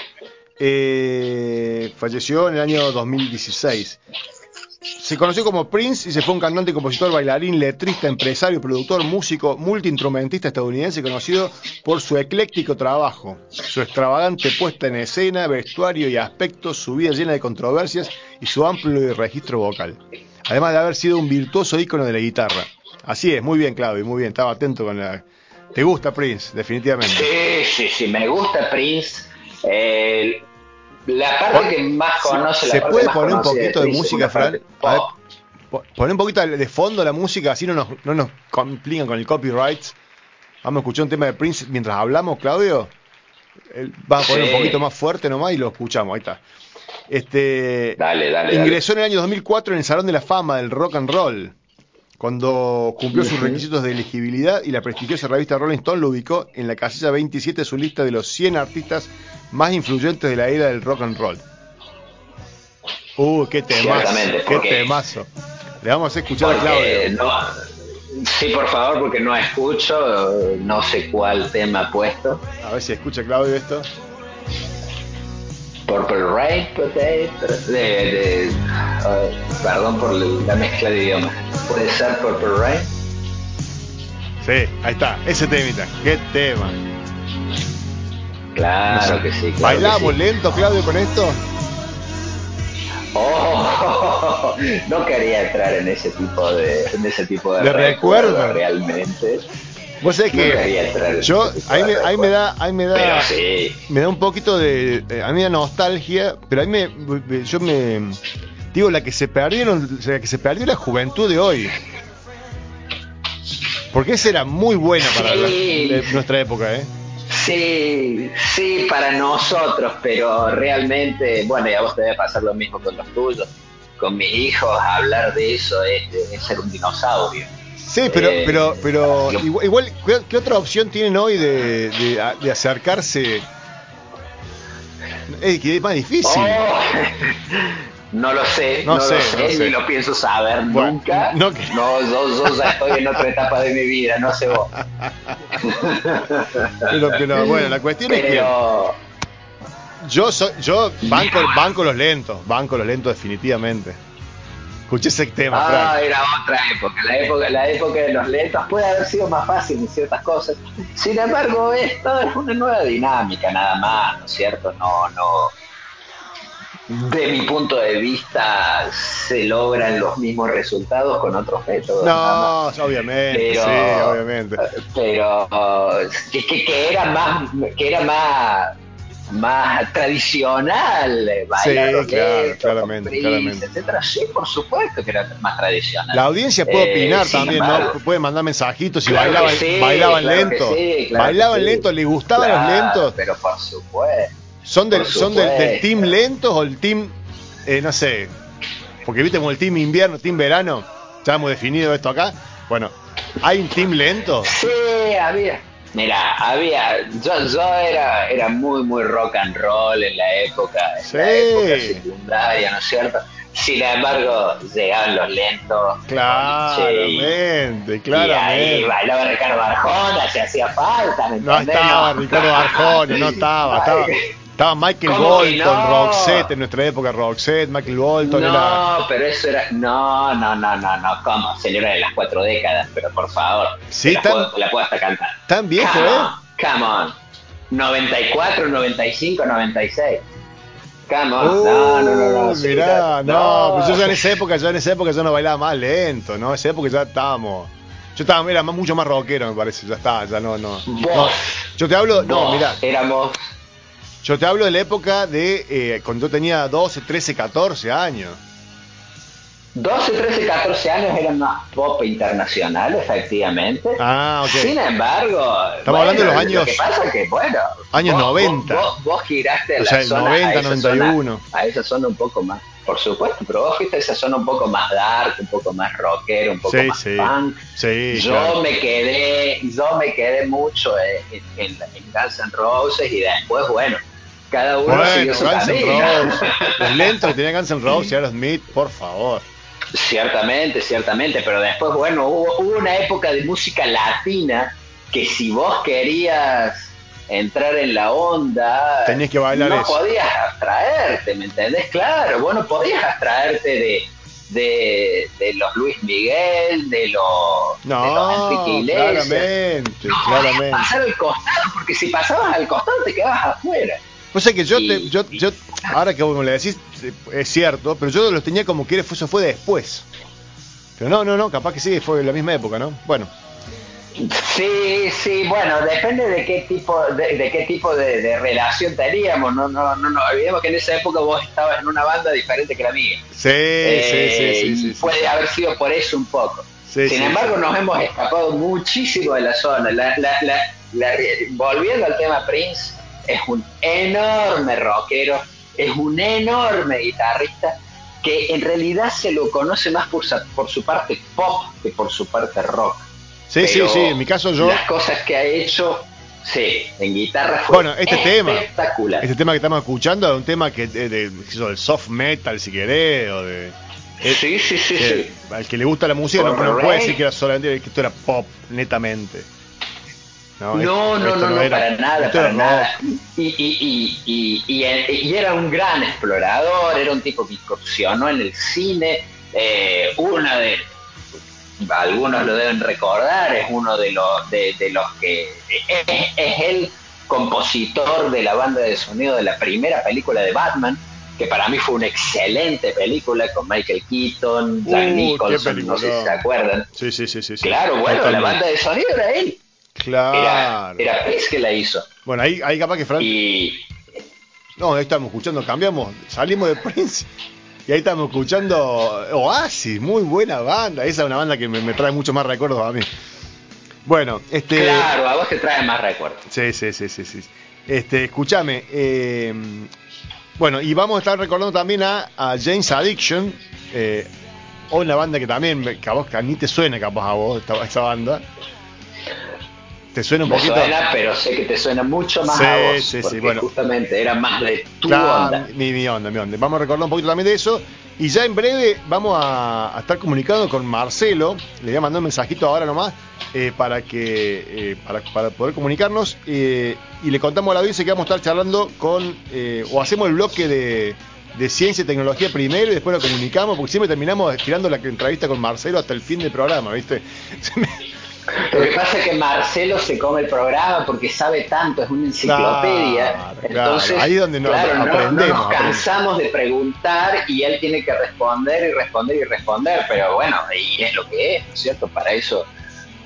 Eh, falleció en el año 2016. Se conoció como Prince y se fue un cantante, compositor, bailarín, letrista, empresario, productor, músico, multiinstrumentista estadounidense conocido por su ecléctico trabajo, su extravagante puesta en escena, vestuario y aspectos, su vida llena de controversias y su amplio registro vocal. Además de haber sido un virtuoso ícono de la guitarra. Así es, muy bien, Claudio, muy bien, estaba atento con la... ¿Te gusta Prince? Definitivamente. Sí, sí, sí, me gusta Prince. La parte que más conoce, la ¿Se parte puede más poner un poquito de música, Fran? A ver, poner un poquito de fondo la música, así no nos, no nos complican con el copyright. Vamos a escuchar un tema de Prince mientras hablamos, Claudio. Va a poner Sí. un poquito más fuerte nomás y lo escuchamos, ahí está. Este, Dale, dale. ingresó en el año 2004 en el Salón de la Fama del Rock and Roll, cuando cumplió sus requisitos de elegibilidad y la prestigiosa revista Rolling Stone lo ubicó en la casilla 27 de su lista de los 100 artistas más influyentes de la era del rock and roll. Uh, qué temazo, qué temazo. Le vamos a escuchar a Claudio. no, sí, por favor, porque no escucho, no sé cuál tema ha puesto. A ver si escucha Claudio esto. Purple Rain, Potato, de, de- perdón por la mezcla de idiomas. ¿Puede ser Purple Rain? Sí, ahí está, ese temita, qué tema. Claro que sí. Claro ¿Bailamos que sí. lento, Claudio, con esto? Oh, no quería entrar en ese tipo de, en ese tipo de, recuerdo. realmente. Vos sabés No que en yo, ahí me, ahí me da, ahí me da, sí. me da un poquito de, eh, a mí me da nostalgia, pero ahí me, me- yo me, digo, la que se perdieron, la que se perdió la juventud de hoy. Porque esa era muy buena para la- Sí. de nuestra época, ¿eh? Sí, sí, para nosotros, pero realmente, bueno, y a vos te debe pasar lo mismo con los tuyos. Con mis hijos, hablar de eso es, es ser un dinosaurio. Sí, pero, Eh, pero, pero igual, igual, ¿qué, qué otra opción tienen hoy de, de, acercarse? Es que es más difícil. Oh, no lo sé, No no, sé, lo sé, no sé. ni lo pienso saber Bueno, nunca. no que- No, yo, yo ya estoy en otra etapa de mi vida, no sé vos. Pero, pero bueno, la cuestión es que yo soy, yo banco, banco los lentos, banco los lentos definitivamente. Escuché ese tema, Ah, Frank. era otra época. La época, la época de los lentos puede haber sido más fácil en ciertas cosas. Sin embargo, esto es una nueva dinámica, nada más, ¿no es cierto? No, no. De mi punto de vista, se logran los mismos resultados con otros métodos. No, obviamente, Pero, sí, obviamente. pero que, que, que era más, que era más, más tradicional, eh, bailar Sí, claro, claramente, claramente. etcétera. Sí, por supuesto que era más tradicional. La audiencia puede Eh, opinar también, embargo- ¿no? Puede mandar mensajitos si Claro bailaban, sí, bailaban claro lento. sí, claro bailaban lento, ¿les gustaban los lentos? Pero por supuesto. ¿Son del, son del, team lentos o el team, eh, no sé, porque viste como el team invierno, team verano, ya hemos definido esto acá. Bueno, ¿hay un team lento? Sí, había. Mira, había. Yo, yo era, era muy, muy rock and roll en la época, en Sí. la época secundaria, ¿no es cierto? Sin embargo, llegaban los lentos. Claramente, Y ahí claramente. bailaba Ricardo Arjona, se hacía falta, ¿me No entendés? estaba Ricardo Arjona, no estaba, estaba, estaba Michael ¿Cómo que Bolton, no? Roxette, en nuestra época Roxette, Michael Bolton era... No, pero eso era. No, no, no, no, no. ¿Cómo? Señora de las cuatro décadas, pero por favor. Sí, la, tan- puedo, la puedo hasta cantar. Tan viejo, come ¿eh? on, come on. 94, 95, 96. Come on. Uh, no, no, no, no. mirá, no, pues yo ya en esa época, yo en esa época yo no bailaba más lento, ¿no? En esa época ya estábamos. Yo estaba, era mucho más rockero, me parece, ya está, ya no, no. no. Yo te hablo, no, mira, Éramos. Yo te hablo de la época de eh, cuando yo tenía 12, 13, 14 años. 12, 13, 14 años eran más pop internacional, efectivamente. Ah, ok. Sin embargo, Estamos hablando de los años- Lo que pasa es que, bueno, años vos, 90. Vos, vos, vos giraste a O la sea, el zona, 90, a esa 91. Zona, a esa zona un poco más, por supuesto, pero vos fuiste a esa zona un poco más dark, un poco más rockero, un poco Sí, más sí. punk. Sí, yo claro. me quedé, yo me quedé mucho en, en, en Guns N' Roses y después, bueno, cada uno Bueno, siguió su Guns N'. Roses. Los lentos que tenía Guns N' Roses y Aerosmith, por favor. Ciertamente, ciertamente, pero después, bueno, hubo, hubo una época de música latina que si vos querías entrar en la onda, Tenías que bailar no eso. podías abstraerte, ¿me entendés? Claro, vos no podías abstraerte de, de, de los Luis Miguel, de los, de los No, Enrique Iglesias. claramente, No claramente. pasar al costado, porque si pasabas al costado te quedabas afuera. Pues es que yo, Y- te, yo, yo, ahora que vos me lo decís, eh, es cierto, pero yo los tenía como que eso fue después. Pero no, no, no, capaz que sí, fue en la misma época, ¿no? Bueno, Sí, sí, bueno, depende de qué tipo de, de qué tipo de, de relación teníamos. No, no, no, no olvidemos que en esa época vos estabas en una banda diferente que la mía. Sí, Eh, sí, sí, sí, sí. Puede haber sido por eso un poco. Sí, Sin embargo, nos hemos escapado muchísimo de la zona. La- la- la- la- volviendo al tema Prince, es un enorme rockero, es un enorme guitarrista que en realidad se lo conoce más por, por su parte pop que por su parte rock. Sí, sí, Pero sí, en mi caso yo, Las cosas que ha hecho, sí, en guitarra fue Bueno, este tema, espectacular. este tema que estamos escuchando es un tema que de, del soft metal, si querés, o de... eh, sí, sí, sí, que sí. Al que le gusta la música no, Por no puede decir que era solamente que esto era pop, netamente. No, esto- no, esto no, no, era- para nada, esto para nada. Y, y, y, y, era un gran explorador, era un tipo que incursionó en el cine. eh, una de, algunos lo deben recordar, es uno de los, de, de los que es, es el compositor de la banda de sonido de la primera película de Batman, que para mí fue una excelente película con Michael Keaton, Jack Uh, Nicholson, no sé si se acuerdan. Sí, sí, sí, sí. Claro, bueno, la banda de sonido era él. Era, Claro. era Prince que la hizo. Bueno, ahí, ahí capaz que Fran... Y No, ahí estamos escuchando, cambiamos, salimos de Prince y ahí estamos escuchando Oasis, muy buena banda. Esa es una banda que me, me trae muchos más recuerdos a mí. Bueno, este... claro, a vos te trae más recuerdos. Sí, sí, sí, sí, sí. Este, escúchame. eh, bueno, y vamos a estar recordando también a, a James Addiction. Eh, una banda que también, que a vos que ni te suena capaz a vos, esta, esta banda. ¿Te suena un Me poquito? suena, pero sé que te suena mucho más Sí, a vos. sí, sí, bueno. justamente era más de tu Claro, onda. Mi, mi onda, mi onda. Vamos a recordar un poquito también de eso. Y ya en breve vamos a, a estar comunicando con Marcelo. Le voy a mandar un mensajito ahora nomás eh, para que eh, para, para poder comunicarnos. eh, y le contamos a la audiencia que vamos a estar charlando con. eh, o hacemos el bloque de, de ciencia y tecnología primero y después lo comunicamos, porque siempre terminamos estirando la entrevista con Marcelo hasta el fin del programa, ¿viste? Lo que pasa es que Marcelo se come el programa porque sabe tanto, es una enciclopedia. Claro, claro. Entonces, Ahí es donde nos claro, no- nos cansamos de preguntar y él tiene que responder y responder y responder. Pero bueno, y es lo que es, ¿no es cierto? Para eso,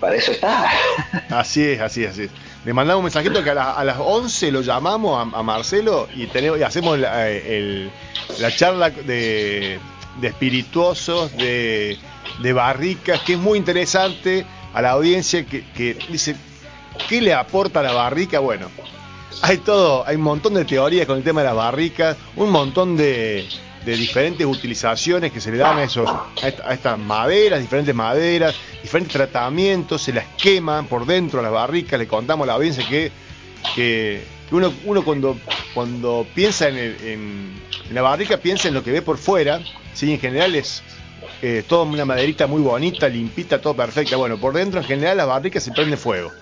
para eso está. Así es, así es, así es. Le mandamos un mensajito que a, la- a las 11 lo llamamos a, a Marcelo y, tenemos, y hacemos la, eh, el- la charla de, de espirituosos, de, de barricas, que es muy interesante a la audiencia que, que dice, ¿qué le aporta la barrica? Bueno, hay todo, hay un montón de teorías con el tema de las barricas, un montón de, de diferentes utilizaciones que se le dan a, esos, a, esta- a estas maderas, diferentes maderas, diferentes tratamientos, se las queman por dentro de las barricas, le contamos a la audiencia que, que uno, uno cuando, cuando piensa en, el- en- en la barrica piensa en lo que ve por fuera, ¿sí? en general es eh, toda una maderita muy bonita, limpita, todo perfecta, bueno, por dentro en general las barricas se prende fuego,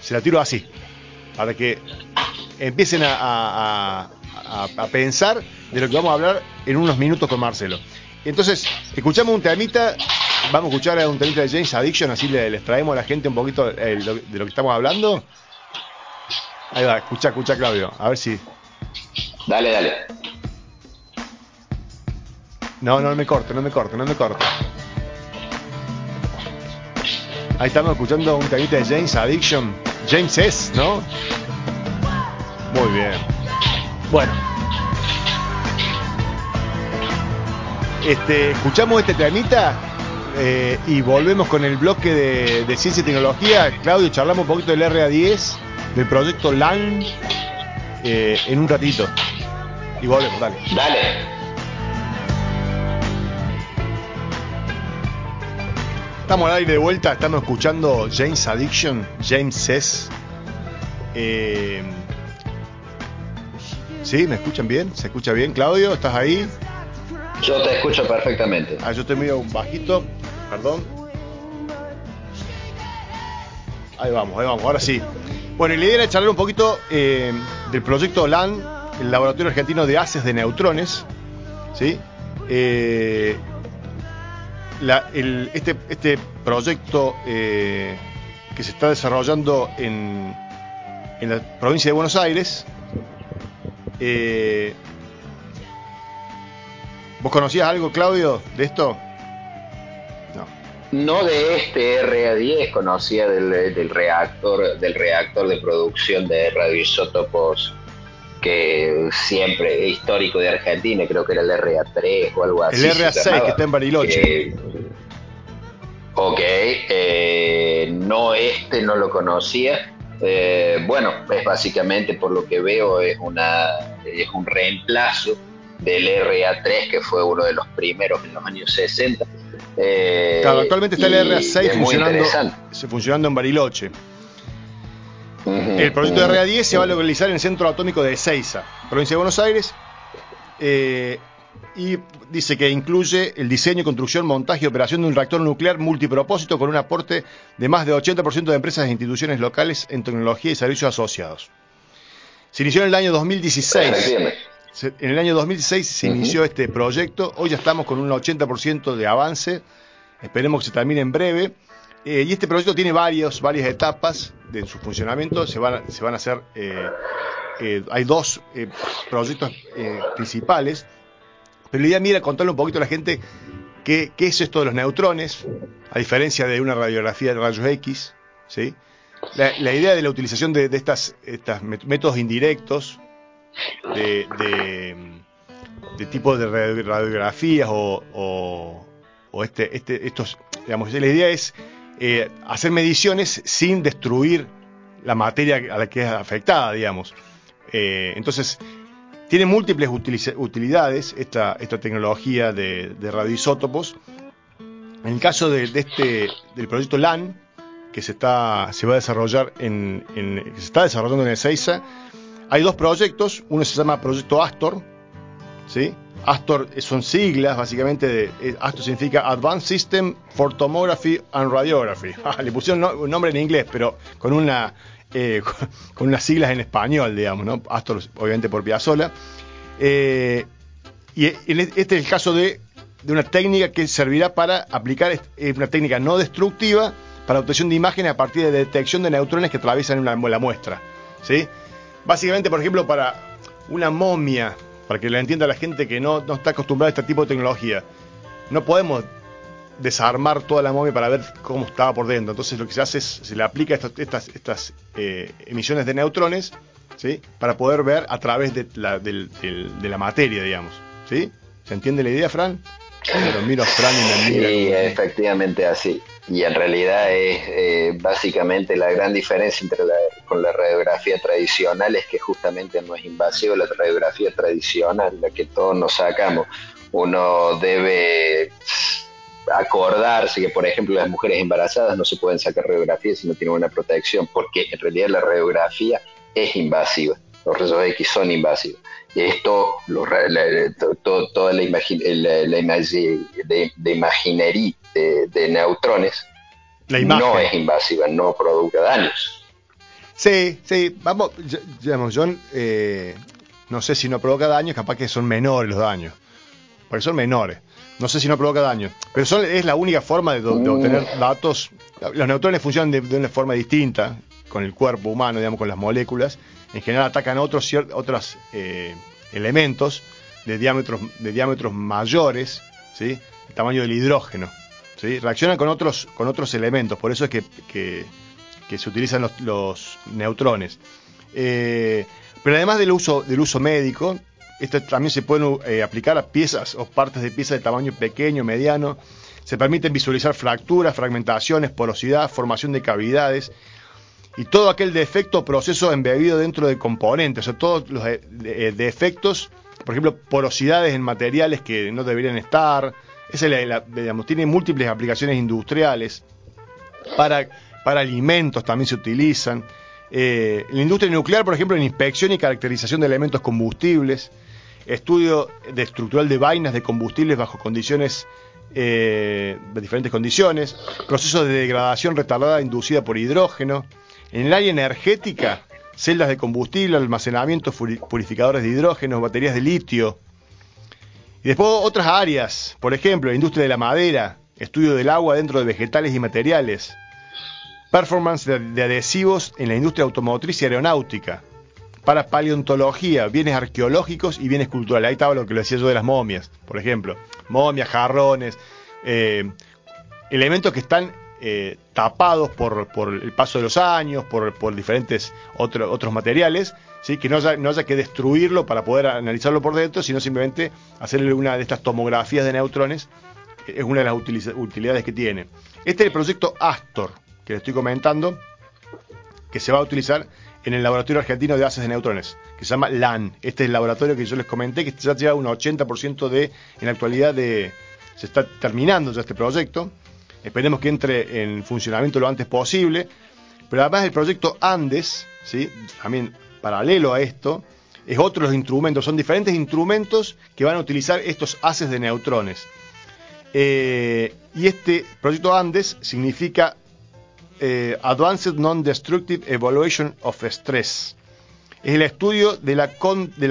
se la tiro así, para que empiecen a, a- pensar de lo que vamos a hablar en unos minutos con Marcelo. Entonces, escuchamos un temita, vamos a escuchar un temita de James Addiction, así le- les traemos a la gente un poquito eh, de lo que estamos hablando. Ahí va, escucha, escucha Claudio, a ver si... Dale, dale. No, no me corte, no me corte, no me corte. Ahí estamos escuchando un temita de James Addiction. James S, ¿no? Muy bien. Bueno. Este, escuchamos este temita eh, y volvemos con el bloque de, ciencia y tecnología. Claudio, charlamos un poquito del RA10, del proyecto LAN, eh, en un ratito. Y volvemos, dale. Dale. Estamos al aire de vuelta, estamos escuchando James Addiction, James S. Eh, ¿Sí? ¿Me escuchan bien? ¿Se escucha bien, Claudio? ¿Estás ahí? Yo te escucho perfectamente. Ah, yo estoy medio bajito, perdón. Ahí vamos, ahí vamos, ahora sí. Bueno, y la idea era charlar un poquito eh, del proyecto LAN, el Laboratorio Argentino de Haces de Neutrones. ¿Sí? Eh, la- el- este, este proyecto eh, que se está desarrollando en, en la provincia de Buenos Aires. eh, ¿Vos conocías algo, Claudio, de esto? No. no de este RA10, conocía del, del, reactor, del reactor de producción de radioisótopos que siempre histórico de Argentina, creo que era el RA3 o algo así. El RA6 que está en Bariloche. Eh, ok, eh, no este no lo conocía. Eh, bueno, es básicamente por lo que veo es una es un reemplazo del RA3 que fue uno de los primeros en los años 60. claro, actualmente está el RA6 funcionando, funcionando en Bariloche el proyecto de RA10 se va a localizar en el centro atómico de Ezeiza, provincia de Buenos Aires, eh, y dice que incluye el diseño, construcción, montaje y operación de un reactor nuclear multipropósito con un aporte de más de 80% de empresas e instituciones locales en tecnología y servicios asociados. Se inició en el año 2016. En el año 2016 se inició este proyecto. Hoy ya estamos con un 80% de avance. Esperemos que se termine en breve. Eh, y este proyecto tiene varios, varias etapas de su funcionamiento. Se van, se van a hacer, eh, eh, hay dos proyectos principales. Pero la idea mira contarle un poquito a la gente qué, qué, es esto de los neutrones, a diferencia de una radiografía de rayos X. ¿sí? La, idea de la utilización de, estas, estas métodos indirectos de, de, tipo de radiografías o, o, o este, este, estos, digamos, la idea es eh, hacer mediciones sin destruir la materia a la que es afectada, digamos. Eh, entonces, tiene múltiples utilidades esta, tecnología de, radioisótopos. En el caso de, este, del proyecto LAN, que se, está, se va a desarrollar en, se está desarrollando en hay dos proyectos. Uno se llama Proyecto Astor, ¿sí? Astor son siglas, básicamente, de, eh, Astor significa Advanced System for Tomography and Radiography. Ah, le pusieron un nombre en inglés, pero con una eh, con unas siglas en español, digamos, ¿no? Astor, obviamente, por Piazzolla. Eh, y este es el caso de, de, una técnica que servirá para aplicar una técnica no destructiva para obtención de imágenes a partir de detección de neutrones que atraviesan la muestra. ¿sí? Básicamente, por ejemplo, para una momia para que lo entienda la gente que no, está acostumbrada a este tipo de tecnología. No podemos desarmar toda la momia para ver cómo estaba por dentro. Entonces lo que se hace es, se le aplica estas, estas eh, emisiones de neutrones, ¿sí? Para poder ver a través de la, de la materia, digamos. ¿Sí? ¿Se entiende la idea, Fran? Pero miro a Fran y me mira. Sí, efectivamente así y en realidad es eh, básicamente la gran diferencia entre la, con la radiografía tradicional es que justamente no es invasiva la radiografía tradicional, la que todos nos sacamos. Uno debe acordarse que, por ejemplo, las mujeres embarazadas no se pueden sacar radiografías si no tienen una protección, porque en realidad la radiografía es invasiva, los rayos X son invasivos. Esto, toda la, de imaginería de, neutrones no es invasiva, no produce daños. Sí, sí, vamos, digamos, John, eh, no sé si no provoca daños, capaz que son menores los daños, porque son menores. No sé si no provoca daños, pero son, es la única forma de, obtener datos. Los neutrones funcionan de, una forma distinta con el cuerpo humano, digamos, con las moléculas. En general atacan otros, otros eh, elementos de diámetros, de diámetros mayores, ¿sí? el tamaño del hidrógeno. Reaccionan con otros, con otros elementos, por eso es que, se utilizan los, neutrones. Eh, pero además del uso, del uso médico, esto también se pueden eh, aplicar a piezas o partes de piezas de tamaño pequeño, mediano. Se permiten visualizar fracturas, fragmentaciones, porosidad, formación de cavidades y todo aquel defecto o proceso embebido dentro de componentes, o sea, todos los defectos, por ejemplo, porosidades en materiales que no deberían estar, tiene múltiples aplicaciones industriales. Para, para alimentos también se utilizan. Eh, en la industria nuclear, por ejemplo, en inspección y caracterización de elementos combustibles, estudio de estructural de vainas de combustibles bajo condiciones eh, diferentes condiciones, procesos de degradación retardada inducida por hidrógeno. En el área energética, celdas de combustible, almacenamiento, purificadores de hidrógeno, baterías de litio, y después otras áreas, por ejemplo, la industria de la madera, estudio del agua dentro de vegetales y materiales, performance de, adhesivos en la industria automotriz y aeronáutica, para paleontología, bienes arqueológicos y bienes culturales. Ahí estaba lo que le decía yo de las momias, por ejemplo, momias, jarrones, eh, elementos que están eh, tapados por, por, el paso de los años, por, por diferentes otro, otros materiales, ¿sí? que no haya, no haya que destruirlo para poder analizarlo por dentro, sino simplemente hacerle una de estas tomografías de neutrones, es una de las utilidades que tiene. Este es el proyecto Astor, que le estoy comentando, que se va a utilizar en el Laboratorio Argentino de Haces de Neutrones, que se llama LAN. Este es el laboratorio que yo les comenté, que ya lleva un 80% de, en la actualidad, de, se está terminando ya este proyecto. Esperemos que entre en funcionamiento lo antes posible. Pero además el proyecto Andes, ¿sí? también paralelo a esto, es otro de los instrumentos, son diferentes instrumentos que van a utilizar estos haces de neutrones. Eh, y este proyecto Andes significa eh, Advanced Non-Destructive Evaluation of Stress. Es el estudio de la,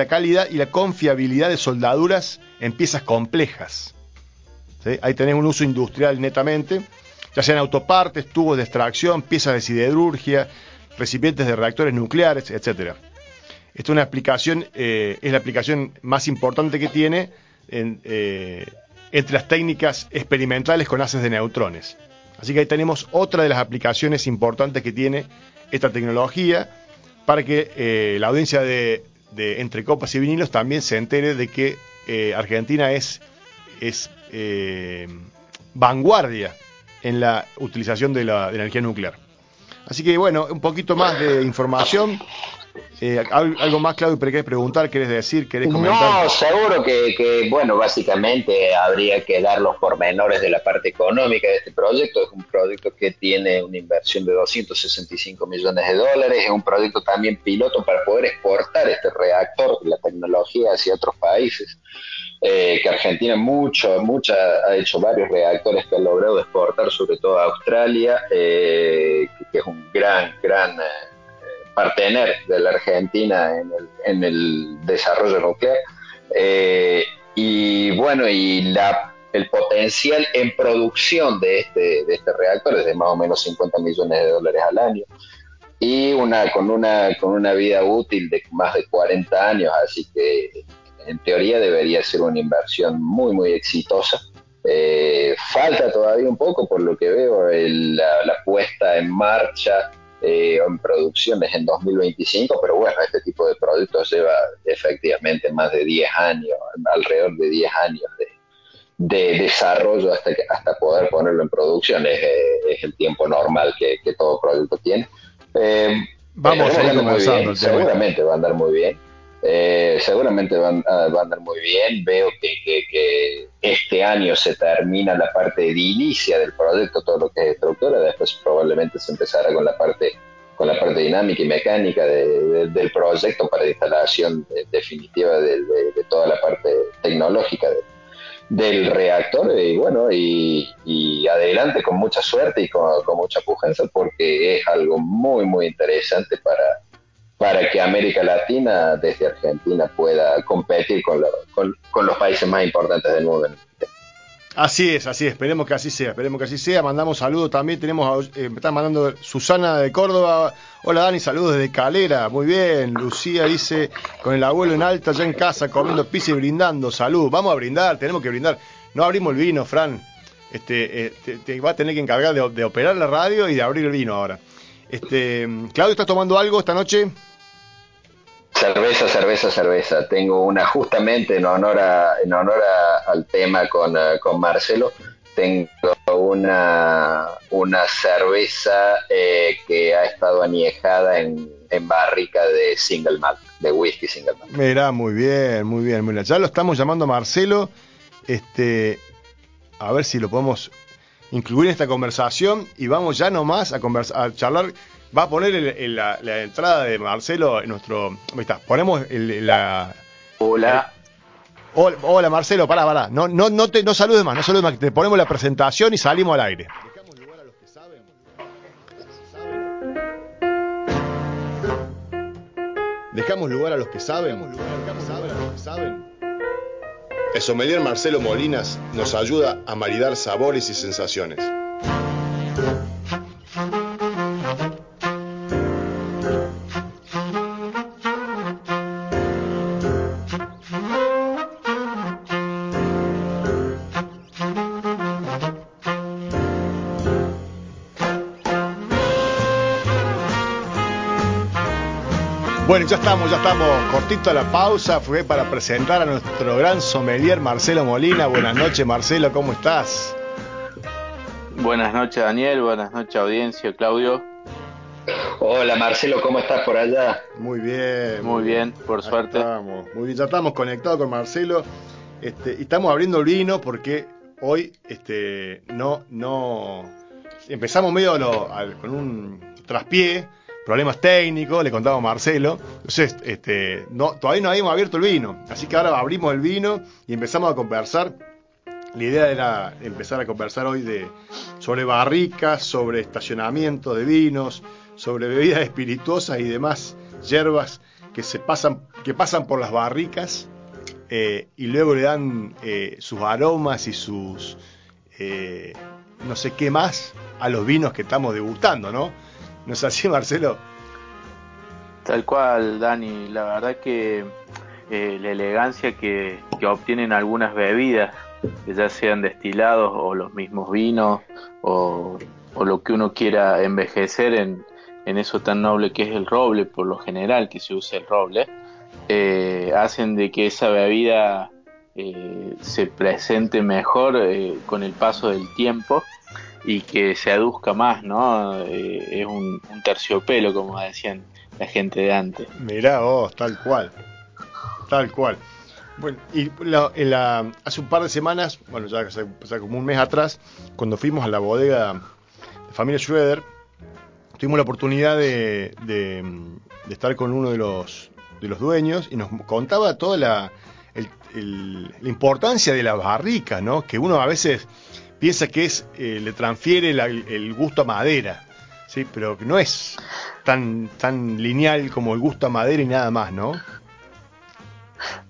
calidad y la confiabilidad de soldaduras en piezas complejas. Ahí tenés un uso industrial netamente, ya sean autopartes, tubos de extracción, piezas de siderurgia, recipientes de reactores nucleares, etc. Esta es una aplicación, eh, es la aplicación más importante que tiene eh, entre las técnicas experimentales con haces de neutrones. Así que ahí tenemos otra de las aplicaciones importantes que tiene esta tecnología para que eh, la audiencia de, Entre Copas y Vinilos también se entere de que eh, Argentina es, eh, vanguardia en la utilización de la energía nuclear. Así que bueno, un poquito más de información eh, ¿Algo más, Claudio, querés preguntar, querés decir, querés comentar? No, seguro que, bueno, básicamente habría que dar los pormenores de la parte económica de este proyecto. Es un proyecto que tiene una inversión de 265 millones de dólares, es un proyecto también piloto para poder exportar este reactor, la tecnología hacia otros países. Eh, que Argentina mucho, mucha, ha hecho varios reactores que ha logrado exportar, sobre todo a Australia, eh, que, es un gran, gran partener de la Argentina en el, desarrollo nuclear. Eh, y bueno, y la, el potencial en producción de este, de este reactor es de más o menos 50 millones de dólares al año y una con una con una vida útil de más de 40 años, así que en teoría debería ser una inversión muy muy exitosa. Eh, falta todavía un poco por lo que veo la, la puesta en marcha eh, en producciones en 2025, pero bueno, este tipo de productos lleva efectivamente más de 10 años, alrededor de 10 años de, desarrollo hasta, que, hasta poder ponerlo en producción, es, eh, el tiempo normal que, todo producto tiene. Eh, Vamos a ir comenzando. Seguramente va a andar muy bien. Eh, seguramente van, a andar muy bien. Veo que, que, este año se termina la parte de inicia del proyecto, todo lo que es estructura. Después probablemente se empezará con la parte con la parte dinámica y mecánica del proyecto para la instalación definitiva de, toda la parte tecnológica del reactor y bueno y, adelante con mucha suerte y con, con mucha pujanza porque es algo muy muy interesante para para que América Latina desde Argentina pueda competir con, con, los países más importantes del mundo. Así es, así es, esperemos que así sea, esperemos que así sea. Mandamos saludos también, tenemos, eh, me están mandando Susana de Córdoba. Hola Dani, saludos desde Calera, muy bien. Lucía dice, con el abuelo en alta, ya en casa, comiendo pizza y brindando, salud. Vamos a brindar, tenemos que brindar. No abrimos el vino, Fran. Este, eh, te, va a tener que encargar de, de, operar la radio y de abrir el vino ahora. Este, Claudio, ¿estás tomando algo esta noche? Cerveza, cerveza, cerveza. Tengo una justamente en honor en honor al tema con, eh, con, Marcelo. Tengo una, una cerveza eh, que ha estado añejada en, en, barrica de single malt, de whisky single malt. Mira, muy bien, muy bien. Mira, ya lo estamos llamando Marcelo. Este, a ver si lo podemos incluir en esta conversación y vamos ya nomás a, conversar, a charlar va a poner la, entrada de Marcelo en nuestro. Ahí está, ponemos la. Hola. hola, Marcelo, pará, pará. No, no, no, te, no saludes más, no saludes más. Te ponemos la presentación y salimos al aire. Dejamos lugar a los que saben. Dejamos lugar a los que saben. Dejamos lugar a los que saben. El sommelier Marcelo Molinas nos ayuda a maridar sabores y sensaciones. Ya estamos. Cortito a la pausa. Fue para presentar a nuestro gran sommelier Marcelo Molina. Buenas noches, Marcelo, ¿cómo estás? Buenas noches, Daniel. Buenas noches, audiencia, Claudio. Hola, Marcelo, ¿cómo estás por allá? Muy bien. Muy bien, por Ahí suerte. Estamos. Muy bien, ya estamos conectados con Marcelo. Este, y estamos abriendo el vino porque hoy este, no, no. Empezamos medio a lo- al- con un traspié, problemas técnicos, le contamos a Marcelo. Entonces, este, no, todavía no habíamos abierto el vino. Así que ahora abrimos el vino y empezamos a conversar. La idea era empezar a conversar hoy de, sobre barricas, sobre estacionamiento de vinos, sobre bebidas espirituosas y demás hierbas que se pasan, que pasan por las barricas eh, y luego le dan eh, sus aromas y sus eh, no sé qué más a los vinos que estamos degustando, ¿no? ¿No es así, Marcelo? Tal cual, Dani. La verdad que eh, la elegancia que, que obtienen algunas bebidas, ya sean destilados o los mismos vinos o, o lo que uno quiera envejecer en, en eso tan noble que es el roble, por lo general que se usa el roble, eh, hacen de que esa bebida eh, se presente mejor eh, con el paso del tiempo y que se aduzca más, ¿no? Eh, es un, terciopelo, como decían la gente de antes. Mirá vos, tal cual. Tal cual. Bueno, y la- en la- hace un par de semanas, bueno, ya como un mes atrás, cuando fuimos a la bodega de familia Schroeder, tuvimos la oportunidad de, estar con uno de los, de los dueños y nos contaba toda la, el- la importancia de las barricas, ¿no? Que uno a veces piensa que es eh, le transfiere la- el gusto a madera, sí, pero que no es tan tan lineal como el gusto a madera y nada más, ¿no?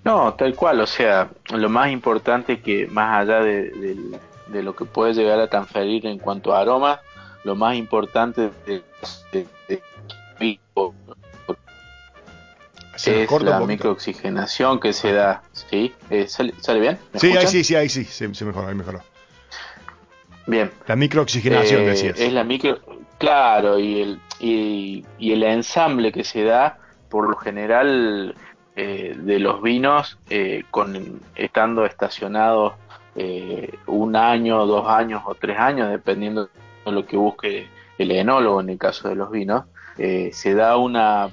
No, tal cual, o sea, lo más importante que más allá de, de- de lo que puede llegar a transferir en cuanto a aroma, lo más importante de, es la microoxigenación que se da. ¿Sí? Eh, ¿sale, sale bien? ¿Me Sí, ahí sí, sí, ahí sí, se, se mejoró, ahí mejoró. Bien. La microoxigenación, Eh, decías. Es la micro, claro, y el, y, y el ensamble que se da por lo general eh, de los vinos eh, con estando estacionados eh, un año, dos años o tres años, dependiendo de lo que busque el enólogo en el caso de los vinos, se da una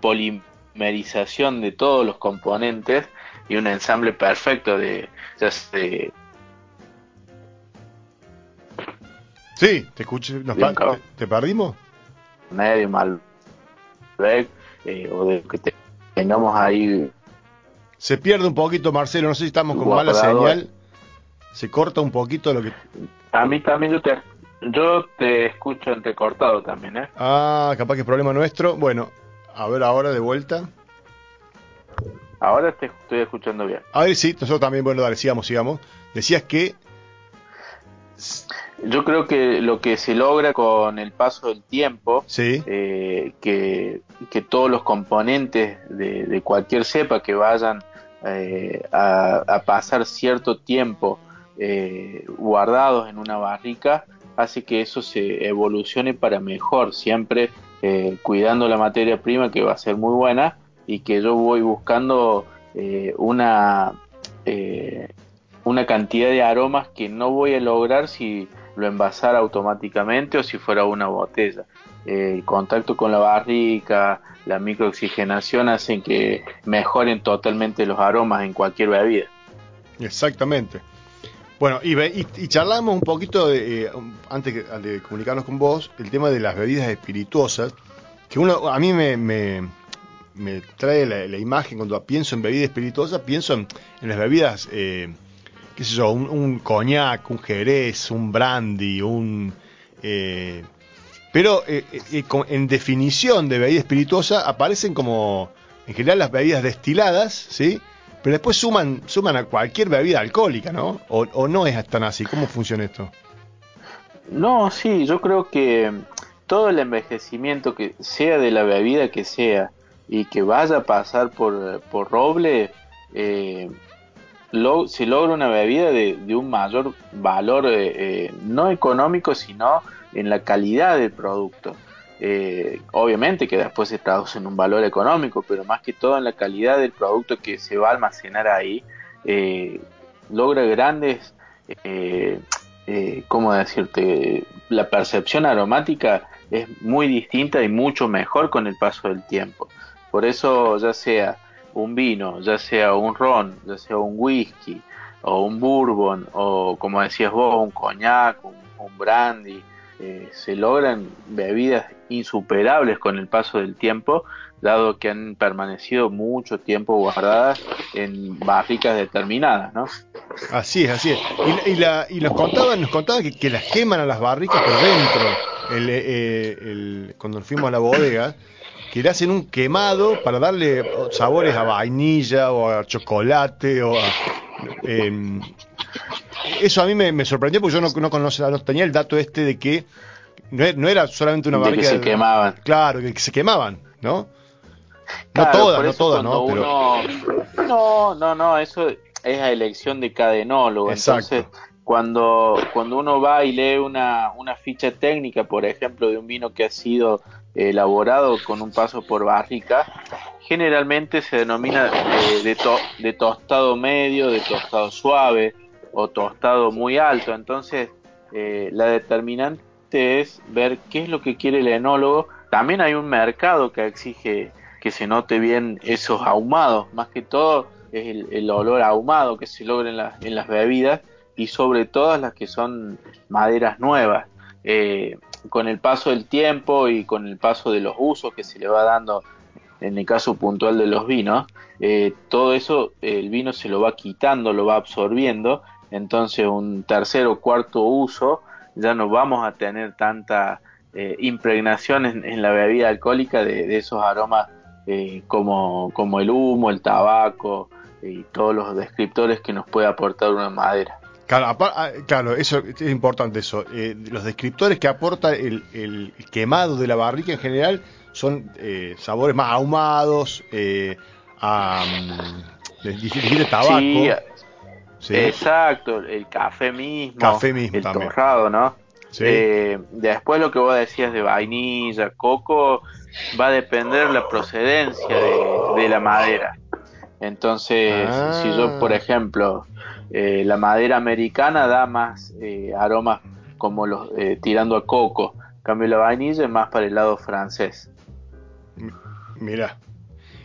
polimerización de todos los componentes y un ensamble perfecto de, ya sea de Sí, te escuché. nos pa- te, te perdimos? medio Malbec eh, o de que te- tengamos ahí Se pierde un poquito, Marcelo. No sé si estamos con mala señal. Se corta un poquito lo que. a mí también yo te yo te escucho entrecortado también eh Ah, capaz que es problema nuestro. Bueno, a ver ahora de vuelta. ahora te estoy escuchando bien A ver, sí, nosotros también, bueno, dale, sigamos, sigamos. Decías que. Yo creo que lo que se logra con el paso del tiempo Sí, eh, que, que todos los componentes de, de cualquier cepa que vayan eh, a, a pasar cierto tiempo eh, guardados en una barrica hace que eso se evolucione para mejor, siempre eh, cuidando la materia prima que va a ser muy buena y que yo voy buscando eh, una, eh, una cantidad de aromas que no voy a lograr si lo envasara automáticamente o si fuera una botella. El contacto con la barrica, la microoxigenación hacen que mejoren totalmente los aromas en cualquier bebida. exactamente. Bueno, y, y, y charlamos un poquito, de, eh, antes de comunicarnos con vos, el tema de las bebidas espirituosas. Que uno, a mí me, me, me trae la, imagen cuando pienso en bebidas espirituosas, pienso en, en las bebidas, eh, qué sé yo, un, coñac, un jerez, un brandy, un... eh, pero eh, eh, con- en definición de bebida espirituosa aparecen como, en general, las bebidas destiladas, ¿sí? Pero después suman, suman a cualquier bebida alcohólica, ¿no? O, o no es tan así. ¿Cómo funciona esto? No, sí, yo creo que todo el envejecimiento que sea de la bebida que sea y que vaya a pasar por, por roble, eh, lo- se logra una bebida de, un mayor valor, eh, eh, no económico, sino en la calidad del producto. eh, obviamente que después se traduce en un valor económico, pero más que todo en la calidad del producto que se va a almacenar ahí, logra grandes, ¿cómo decirte? La percepción aromática es muy distinta y mucho mejor con el paso del tiempo. Por eso, ya sea un vino, ya sea un ron, ya sea un whisky, o un bourbon, o como decías vos, un coñac, un, brandy, eh, se logran bebidas insuperables con el paso del tiempo, dado que han permanecido mucho tiempo guardadas en barricas determinadas, ¿no? Así es, así es. Y, y, la, y nos contaban, nos contaban que, que, las queman a las barricas por dentro. El, eh, el, cuando fuimos a la bodega, que le hacen un quemado para darle sabores a vainilla o a chocolate o a... Eh, eso a mí me, me, sorprendió porque yo no, no, conocía, no tenía el dato este de que no, no era solamente una. De que se quemaban. Claro, que, que se quemaban, ¿no? Claro, no todas, no todas, ¿no? Uno... Pero... No, no, no, eso es a elección de cada enólogo. Exacto. Entonces, cuando, cuando uno va y lee una, una ficha técnica, por ejemplo, de un vino que ha sido elaborado con un paso por barrica, generalmente se denomina de, de, to, de tostado medio, de tostado suave o tostado muy alto. Entonces, eh, la determinante es ver qué es lo que quiere el enólogo. También hay un mercado que exige que se note bien esos ahumados, más que todo es el, olor ahumado que se logra en, la, en, las bebidas y sobre todas las que son maderas nuevas. Eh, con el paso del tiempo y con el paso de los usos que se le va dando en el caso puntual de los vinos, eh, todo eso el vino se lo va quitando, lo va absorbiendo, entonces un tercer o cuarto uso ya no vamos a tener tanta eh, impregnación en, la bebida alcohólica de, de esos aromas eh, como, como el humo, el tabaco y todos los descriptores que nos puede aportar una madera. Claro, claro, eso es importante eso. Eh, los descriptores que aporta el, el, quemado de la barrica en general son eh, sabores más ahumados, eh, a, dijiste tabaco. Sí, sí, exacto, el café mismo, café mismo el también. torrado, ¿no? Sí. Eh, después lo que vos decías de vainilla, coco, va a depender la procedencia de, de la madera. Entonces, Ah. si yo, por ejemplo, eh, la madera americana da más eh, aromas como los eh, tirando a coco, en cambio la vainilla es más para el lado francés. Mira.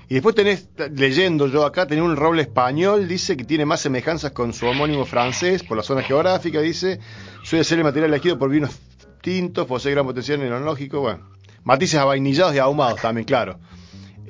Y después tenés, leyendo yo acá, tenés un roble español, dice que tiene más semejanzas con su homónimo francés por la zona geográfica, dice, suele ser el material elegido por vinos tintos, posee gran potencial enológico, bueno, matices avainillados y ahumados también, claro,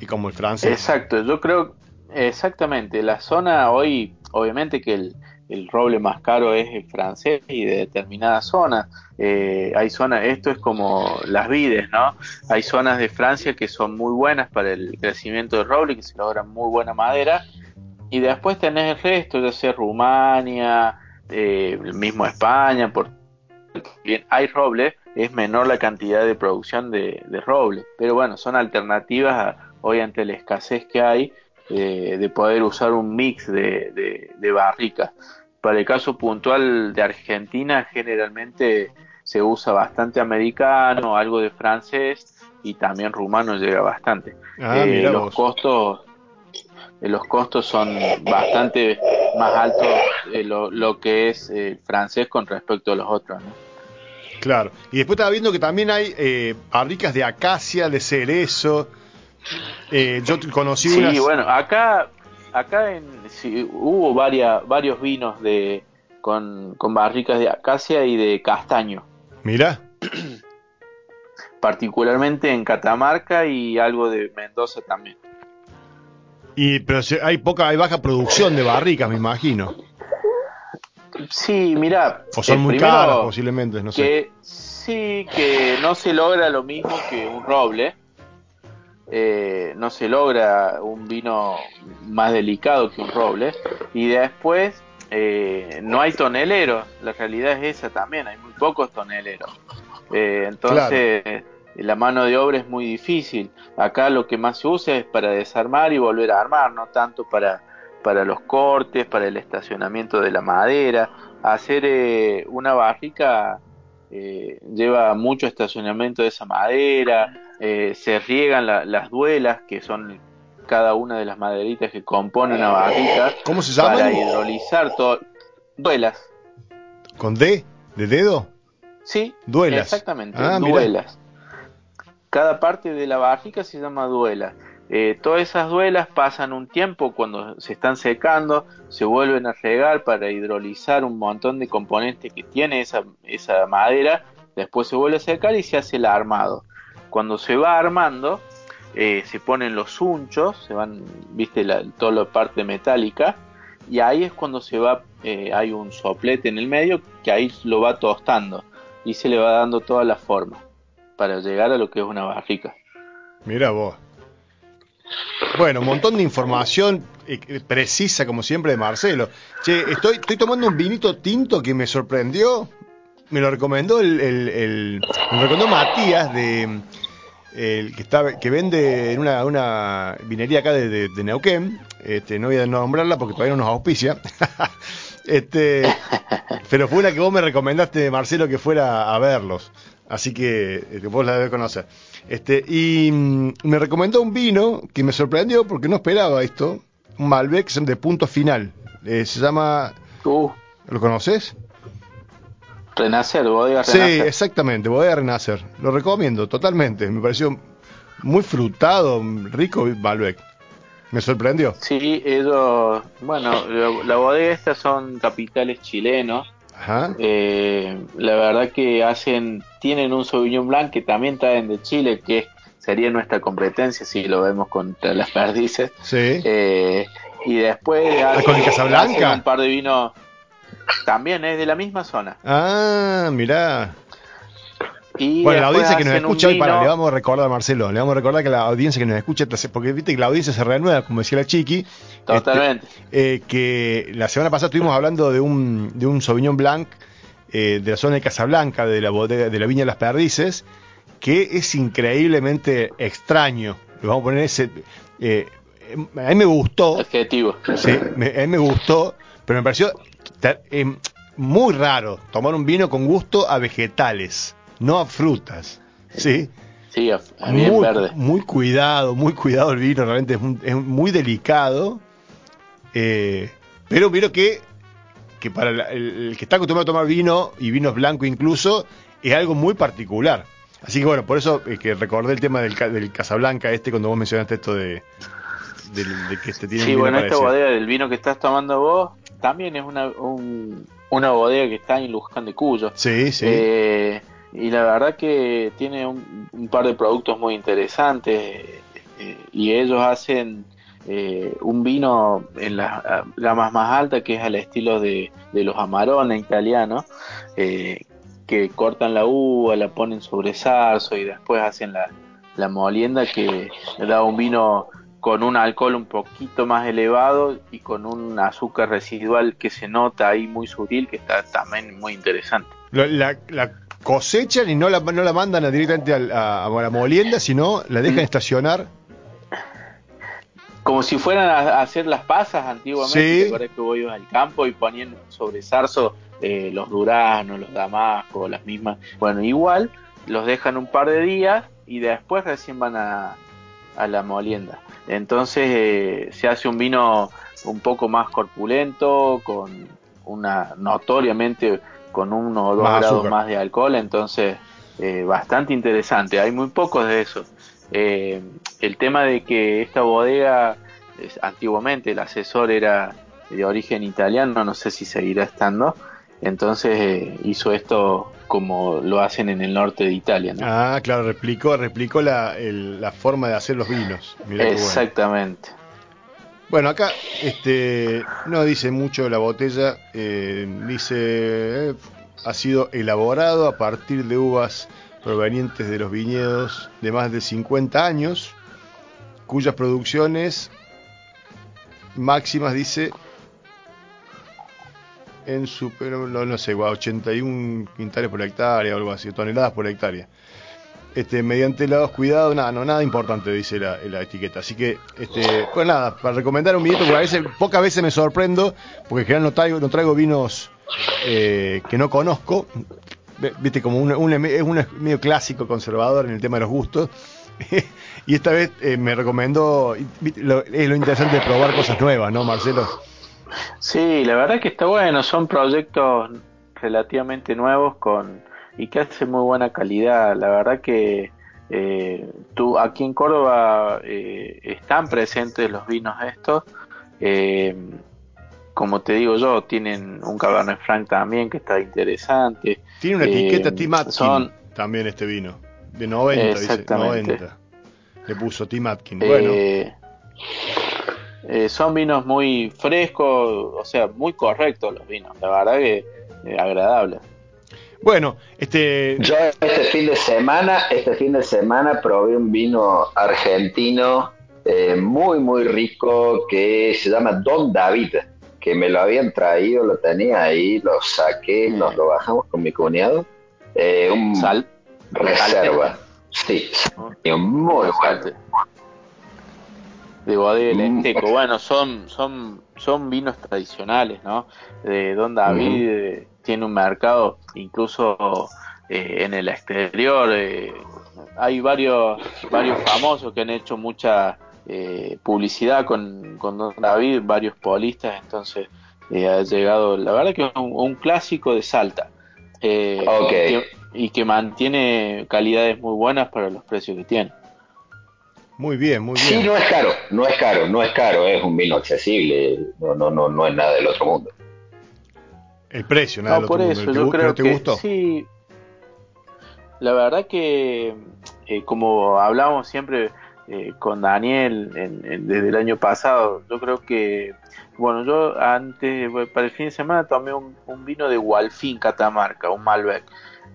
y como el francés. Exacto, yo creo, exactamente, la zona hoy, obviamente que el, el roble más caro es el francés y de determinadas zonas. Eh, hay zonas, esto es como las vides, ¿no? Hay zonas de Francia que son muy buenas para el crecimiento del roble, que se logran muy buena madera. Y después tenés el resto, ya sea Rumania, eh, el mismo España, por bien hay roble, es menor la cantidad de producción de, de roble. Pero bueno, son alternativas a, hoy ante la escasez que hay eh, de poder usar un mix de, de, de barricas. Para el caso puntual de Argentina, generalmente se usa bastante americano, algo de francés y también rumano llega bastante. Ah, eh, los costos eh, los costos son bastante más altos de lo, lo que es el francés con respecto a los otros. ¿no? Claro. Y después estaba viendo que también hay eh, barricas de acacia, de cerezo. Eh, yo conocí Sí, unas. bueno, acá acá en, sí, hubo varias, varios vinos de con, con barricas de acacia y de castaño, Mira. particularmente en Catamarca y algo de Mendoza también. Y, pero hay poca, hay baja producción de barricas, me imagino. Sí, mira, O son muy caras, posiblemente, no sé. que sí, que no se logra lo mismo que un roble. Eh, no se logra un vino más delicado que un roble. Y después eh, no hay toneleros. La realidad es esa también. Hay muy pocos toneleros. Eh, entonces la mano de obra es muy difícil. Acá lo que más se usa es para desarmar y volver a armar, no tanto para, para los cortes, para el estacionamiento de la madera. Hacer eh, una barrica eh, lleva mucho estacionamiento de esa madera, eh, se riegan la- las duelas, que son cada una de las maderitas que componen una barrica, ¿Cómo se para llaman? hidrolizar todo. Duelas, ¿Con D? ¿De dedo? sí, Duelas. exactamente, Ah, mirá. duelas. Cada parte de la barrica se llama duela. Eh, todas esas duelas pasan un tiempo cuando se están secando, se vuelven a regar para hidrolizar un montón de componentes que tiene esa, madera, después se vuelve a secar y se hace el armado. Cuando se va armando, eh, se ponen los unchos, se van, viste, la, toda la parte metálica, y ahí es cuando se va, eh, hay un soplete en el medio que ahí lo va tostando y se le va dando toda la forma para llegar a lo que es una barrica. Mira vos. Bueno, un montón de información eh, eh, precisa, como siempre, de Marcelo. Che, estoy, estoy tomando un vinito tinto que me sorprendió. Me lo recomendó el, me lo recomendó Matías de el que está que vende en una, vinería acá de, Neuquén. Este, no voy a nombrarla porque todavía no nos auspicia. este, pero fue una que vos me recomendaste, Marcelo, que fuera a verlos. Así que, eh, que vos la debes conocer. Este, y mm, me recomendó un vino que me sorprendió porque no esperaba esto. Un Malbec de punto final. Eh, se llama. Uh, ¿Lo conoces? renacer, bodega Sí, renacer. exactamente. Voy a renacer. Lo recomiendo totalmente. Me pareció muy frutado, rico Malbec. Me sorprendió. Sí, ellos, bueno, la bodega estas son capitales chilenos. Ajá. Eh, la verdad que hacen, tienen un Sauvignon Blanc que también traen de Chile, que sería nuestra competencia si lo vemos contra las perdices. Sí. Eh, y después hacen, con el Casablanca? hacen un par de vinos, también es de la misma zona. Ah, mirá. Y Bueno, la audiencia que nos escucha hoy, para, le vamos a recordar a Marcelo, le vamos a recordar que la audiencia que nos escucha, porque viste que la audiencia se renueva, como decía la Chiqui. Totalmente. este, eh, que la semana pasada estuvimos hablando de un, de un Sauvignon Blanc eh, de la zona de Casablanca, de la bodega, de la Viña de las Perdices, que es increíblemente extraño. Le vamos a poner ese. eh, a mí me gustó, Adjetivo. Sí, me, a mí me gustó, pero me pareció eh, muy raro tomar un vino con gusto a vegetales, no a frutas. Sí, Sí, a, a bien muy, verde. muy cuidado, muy cuidado el vino, realmente es, un- es muy delicado, eh, pero vino que, que para la- el, el que está acostumbrado a tomar vino, y vinos blancos incluso, es algo muy particular. Así que bueno, por eso eh, que recordé el tema del, del Casablanca este cuando vos mencionaste esto de, de que este tiene Sí, bueno, esta bodega del vino que estás tomando vos también es una, un- una bodega que está en Luján de Cuyo. Sí, sí. Eh, y la verdad que tiene un, un par de productos muy interesantes eh, y ellos hacen eh, un vino en las ah, gamas más altas que es al estilo de, los Amarone italianos, eh, que cortan la uva, la ponen sobre zarzo y después hacen la, la molienda que da un vino con un alcohol un poquito más elevado y con un azúcar residual que se nota ahí muy sutil que está también muy interesante. La cosechan y no la, no la mandan a- directamente a, a la molienda, sino la dejan Mm. estacionar. Como si fueran a hacer las pasas antiguamente, Sí. ¿te acuerdas que ibas al campo y ponían sobre zarzo eh, los duraznos, los damascos, las mismas? Bueno, igual los dejan un par de días y después recién van a, a la molienda. Entonces eh, se hace un vino un poco más corpulento, con una notoriamente con uno o dos Más grados azúcar. más de alcohol, entonces eh, bastante interesante. Hay muy pocos de esos. Eh, el tema de que esta bodega, es- antiguamente el asesor era de origen italiano, no sé si seguirá estando, entonces eh, hizo esto como lo hacen en el norte de Italia. ¿no? Ah, claro, replicó, replicó la, el- la forma de hacer los vinos. Mirá. Exactamente. Bueno, acá este, no dice mucho la botella, eh, dice eh, ha sido elaborado a partir de uvas provenientes de los viñedos de más de 50 años, cuyas producciones máximas dice en su, no, no sé, guau, 81 quintales por hectárea o algo así, toneladas por hectárea. Este, mediante los cuidados, nada, no, nada importante, dice la, etiqueta. Así que, este, pues nada, para recomendar un vinito, porque a veces, pocas veces me sorprendo, porque en general no traigo, no traigo vinos eh, que no conozco. viste, como un, es un medio clásico conservador en el tema de los gustos. y esta vez eh, me recomendó, es lo interesante probar cosas nuevas, ¿no, Marcelo? Sí, la verdad que está bueno, son proyectos relativamente nuevos con y que hacen muy buena calidad. La verdad que eh, tú aquí en Córdoba eh, están presentes los vinos estos. Eh, como te digo yo, tienen un Cabernet Franc también que está interesante. Tiene una Eh, etiqueta Tim Atkin son- también este vino. De 90, dice. Exactamente. 90. Le puso Tim Atkin. Bueno, Eh, eh, son vinos muy frescos, o sea, muy correctos los vinos. La verdad que eh, agradables. Bueno, este. Yo este fin de semana, este fin de semana probé un vino argentino eh, muy muy rico que se llama Don David, que me lo habían traído, lo tenía ahí, lo saqué, nos lo bajamos con mi cuñado. Eh, un Sal. reserva, sí, y un muy bueno. De bodega Mm. Lenteco. Bueno, son, son, son vinos tradicionales, ¿no? De Don David eh, tiene un mercado, incluso eh, en el exterior. eh, hay varios, varios famosos que han hecho mucha eh, publicidad con, con Don David, varios polistas, entonces ha llegado, la verdad que es un, un clásico de Salta. eh, Ok. y, que, y que mantiene calidades muy buenas para los precios que tiene. Muy bien, muy Sí, bien. no es caro, no es caro, no es caro, es un vino accesible, no, no, no, no es nada del otro mundo. El precio, nada No, del por otro mundo. eso, ¿Te yo creo te que gustó? sí. La verdad que, eh, como hablamos siempre eh, con Daniel en- en- desde el año pasado, yo creo que, bueno, yo antes, para el fin de semana tomé un, un vino de Gualfín, Catamarca, un Malbec.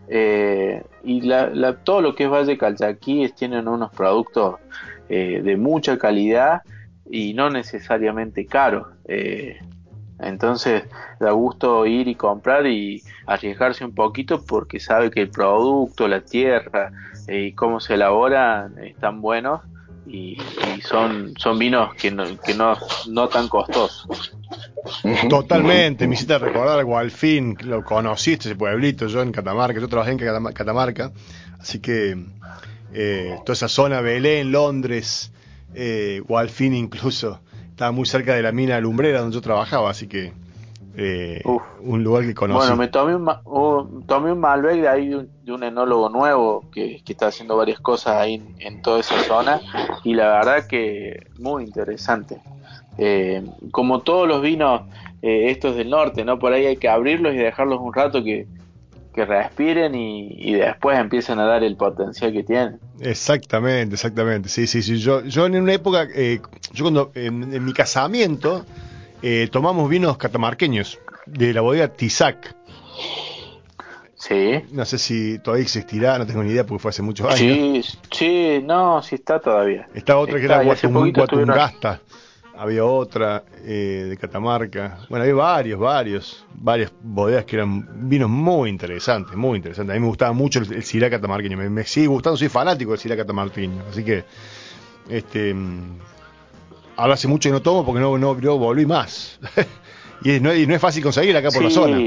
Eh, y la, la- todo lo que es Valle Calchaquí es- tienen unos productos eh, de mucha calidad y no necesariamente caros. Eh, entonces da gusto ir y comprar y arriesgarse un poquito porque sabe que el producto, la tierra eh, y cómo se elabora están buenos y, y son, son vinos que no, que no, no tan costosos. Totalmente, me hiciste recordar algo al fin, lo conociste ese pueblito, yo en Catamarca, yo trabajé en Catama- Catamarca, así que eh, toda esa zona, Belén, Londres, eh, Gualfín incluso, estaba muy cerca de la mina lumbrera donde yo trabajaba, así que eh, un lugar que conocí. Bueno, me tomé un, un- tomé un Malbec de ahí de un, de un enólogo nuevo que, que está haciendo varias cosas ahí en, en toda esa zona y la verdad que muy interesante. Eh, como todos los vinos eh, estos del norte, ¿no? Por ahí hay que abrirlos y dejarlos un rato que, que respiren y, y después empiezan a dar el potencial que tienen. Exactamente, exactamente. Sí, sí, sí. Yo, yo en una época, eh, yo cuando en, en mi casamiento eh, tomamos vinos catamarqueños de la bodega Tizac. Sí. No sé si todavía existirá, no tengo ni idea porque fue hace muchos años. Sí, sí, no, sí está todavía. Estaba otra que Está, era Guatum-. Había otra eh, de Catamarca. Bueno, había varios, varios, varias bodegas que eran vinos muy interesantes, muy interesantes. A mí me gustaba mucho el, el Syrah catamarqueño. Me, me sigue gustando, soy fanático del Syrah catamarqueño. Así que, este, mm, ahora hace mucho que no tomo porque no, no, no volví más. y, no, y no es fácil conseguir acá por la zona.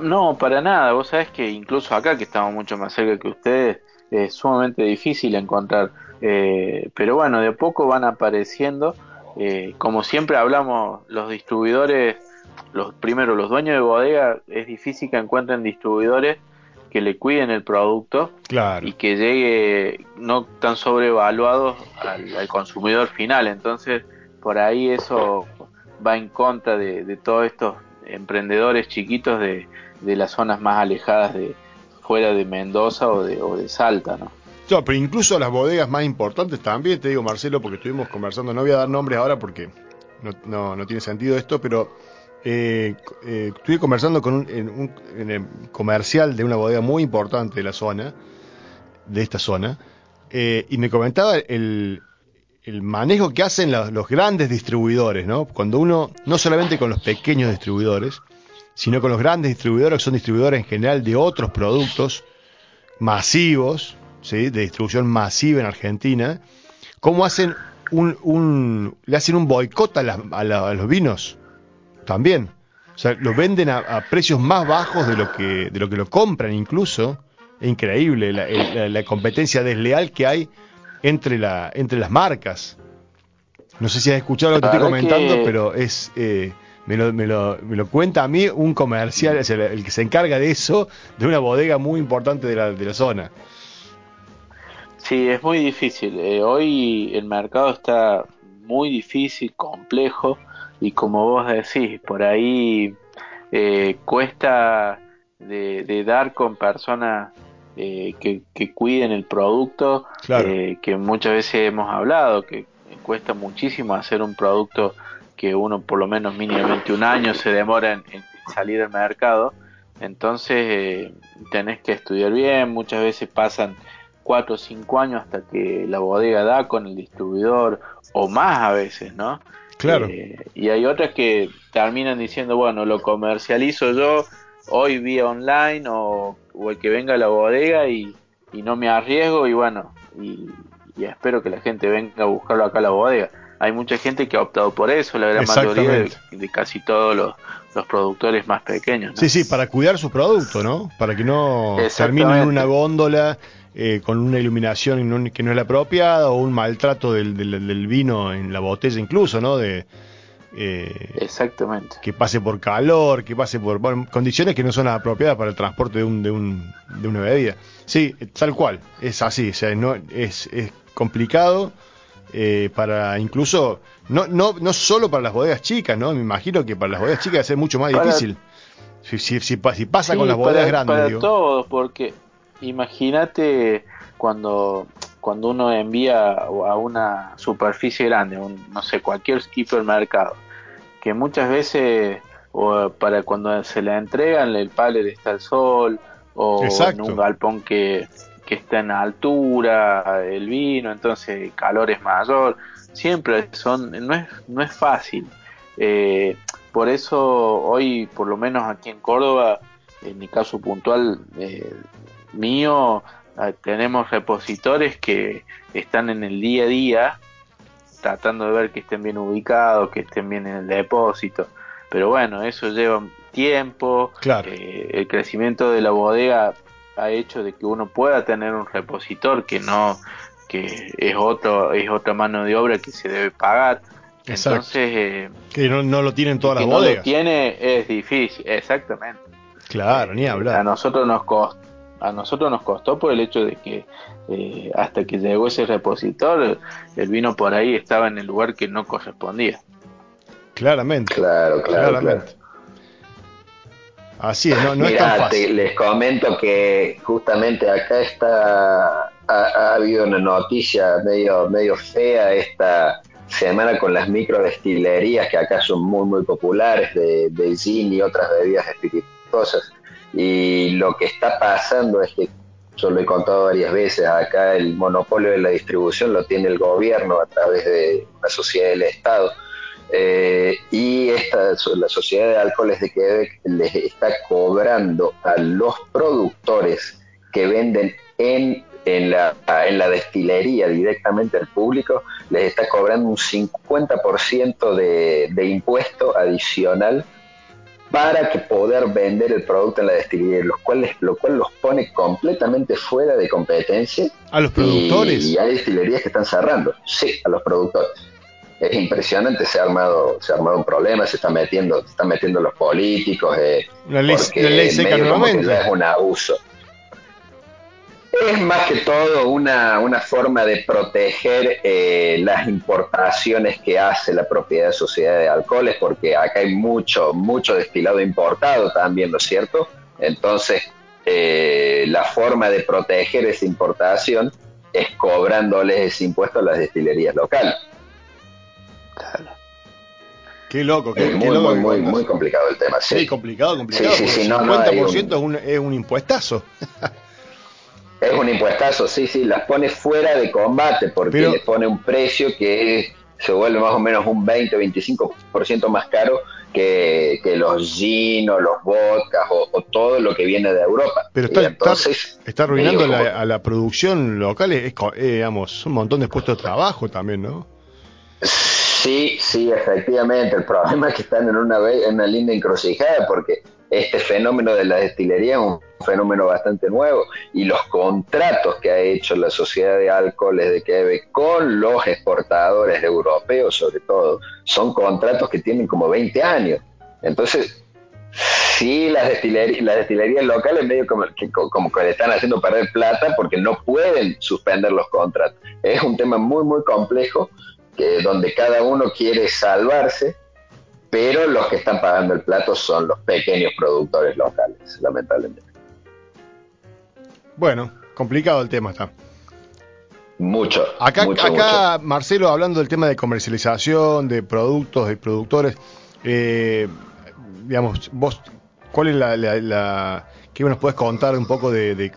No, para nada. Vos sabés que incluso acá, que estamos mucho más cerca que ustedes, es sumamente difícil encontrar. Eh, pero bueno, de a poco van apareciendo. Eh, como siempre hablamos, los distribuidores, los primero los dueños de bodega, es difícil que encuentren distribuidores que le cuiden el producto Claro. y que llegue no tan sobrevaluados al, al consumidor final. Entonces, por ahí eso va en contra de, de todos estos emprendedores chiquitos de, de las zonas más alejadas de fuera de Mendoza o de, o de Salta, ¿no? No, pero incluso las bodegas más importantes también, te digo Marcelo, porque estuvimos conversando, no voy a dar nombres ahora porque no, no, tiene sentido esto, pero eh, eh, estuve conversando con un, en un en el comercial de una bodega muy importante de la zona, de esta zona, eh, y me comentaba el, el manejo que hacen los, los grandes distribuidores, ¿no? Cuando uno, no solamente con los pequeños distribuidores, sino con los grandes distribuidores, que son distribuidores en general de otros productos masivos, ¿sí? de distribución masiva en Argentina, cómo hacen un, un le hacen un boicot a, a la- a los vinos también. O sea, lo venden a, a precios más bajos de lo que de lo que lo compran incluso. Es increíble la, el- la- competencia desleal que hay entre la entre las marcas. No sé si has escuchado lo que te estoy comentando, que- pero es eh, me, lo, me, lo, me lo cuenta a mí un comercial, sea, el que se encarga de eso, de una bodega muy importante de la, de la zona. Sí, es muy difícil. Eh, hoy el mercado está muy difícil, complejo y como vos decís, por ahí eh, cuesta de, de dar con personas eh, que, que cuiden el producto, Claro. eh, que muchas veces hemos hablado, que cuesta muchísimo hacer un producto que uno por lo menos mínimamente un año se demora en, en salir al mercado. Entonces eh, tenés que estudiar bien, muchas veces pasan cuatro o cinco años hasta que la bodega da con el distribuidor o más a veces, ¿no? Claro. Eh, y hay otras que terminan diciendo, bueno, lo comercializo yo hoy vía online o, o el que venga a la bodega y, y no me arriesgo y bueno, y, y espero que la gente venga a buscarlo acá a la bodega. Hay mucha gente que ha optado por eso, la gran mayoría de, casi todos los, los productores más pequeños. ¿no? Sí, sí, para cuidar su producto, ¿no? Para que no termine en una góndola eh, con una iluminación que no es la apropiada o un maltrato del, del- del vino en la botella incluso, ¿no? De eh, Exactamente. que pase por calor, que pase por bueno, condiciones que no son las apropiadas para el transporte de, un, de, un, de una bebida. Sí, tal cual, es así, o sea, no, es, es complicado eh, para incluso, no, no, no solo para las bodegas chicas, ¿no? Me imagino que para las bodegas chicas va a ser mucho más Para- difícil. Si, si, si, si pasa Sí, con las bodegas para, grandes, para digo. todos, porque imagínate cuando, cuando uno envía a una superficie grande, un, no sé, cualquier hipermercado, que muchas veces o para cuando se le entregan el pallet está al sol o Exacto. en un galpón que, que está en altura el vino, entonces el calor es mayor, siempre son, no es, no es fácil. Eh, por eso hoy, por lo menos aquí en Córdoba, en mi caso puntual eh, mío, eh, tenemos repositores que están en el día a día tratando de ver que estén bien ubicados, que estén bien en el depósito. Pero bueno, eso lleva tiempo. Claro. eh, el crecimiento de la bodega ha hecho de que uno pueda tener un repositor que no que es otro es otra mano de obra que se debe pagar. Exacto. Entonces, eh, Que no, no lo tienen todas que las no lo bodegas. tiene es difícil, exactamente. Claro, ni A hablar. nosotros nos costó, a nosotros nos costó por el hecho de que eh, hasta que llegó ese repositor, el vino por ahí estaba en el lugar que no correspondía. Claramente. Claro, claro, claramente. Así es, no, no es tan te- fácil. les comento que justamente acá está ha, ha habido una noticia medio medio fea esta semana con las microdestilerías que acá son muy muy populares de, de gin y otras bebidas espirituosas y lo que está pasando es que yo lo he contado varias veces acá el monopolio de la distribución lo tiene el gobierno a través de una sociedad del Estado. Eh, y esta, la Sociedad de Alcoholes de Quebec les está cobrando a los productores que venden en, en, la, en la destilería directamente al público, les está cobrando un 50% de, de impuesto adicional para que poder vender el producto en la destilería, lo cual, lo cual los pone completamente fuera de competencia. A los productores. Y, y hay destilerías que están cerrando, sí, a los productores es impresionante, se ha armado, se ha armado un problema, se están metiendo, se están metiendo los políticos, eh, La ley, porque la ley seca medio como que nuevamente. ya es un abuso. Es más que todo una, una forma de proteger eh, las importaciones que hace la propiedad de sociedad de alcoholes, porque acá hay mucho, mucho destilado importado también, ¿no es cierto? Entonces, eh, la forma de proteger esa importación es cobrándoles ese impuesto a las destilerías locales. Claro. Qué loco, qué, Es qué muy, loco muy, que muy, muy complicado el tema. Sí, Sí, complicado, complicado. Sí, sí, porque sí, no, el no, 50% hay un- es, un, es un impuestazo. es un impuestazo, sí, sí, las pone fuera de combate porque Pero- le pone un precio que es- se vuelve más o menos un 20-25% más caro que, que los gin o los vodkas o, o todo lo que viene de Europa. Pero está, entonces, está, está arruinando digo, la- a la producción local, es, eh, digamos, un montón de puestos de trabajo también, ¿no? Sí, sí, efectivamente. El problema es que están en una, en una linda encrucijada porque este fenómeno de la destilería es un fenómeno bastante nuevo y los contratos que ha hecho la Sociedad de Alcoholes de Quebec con los exportadores europeos sobre todo son contratos que tienen como 20 años. Entonces, sí, las destilerías, las destilerías locales medio como que, como que le están haciendo perder plata porque no pueden suspender los contratos. Es un tema muy, muy complejo que, donde cada uno quiere salvarse pero los que están pagando el plato son los pequeños productores locales, lamentablemente. Bueno, complicado el tema está. Mucho. Acá, mucho, acá Marcelo, hablando del tema de comercialización, de productos, de productores, eh, digamos, vos, ¿cuál es la, la, qué nos puedes contar un poco de, de,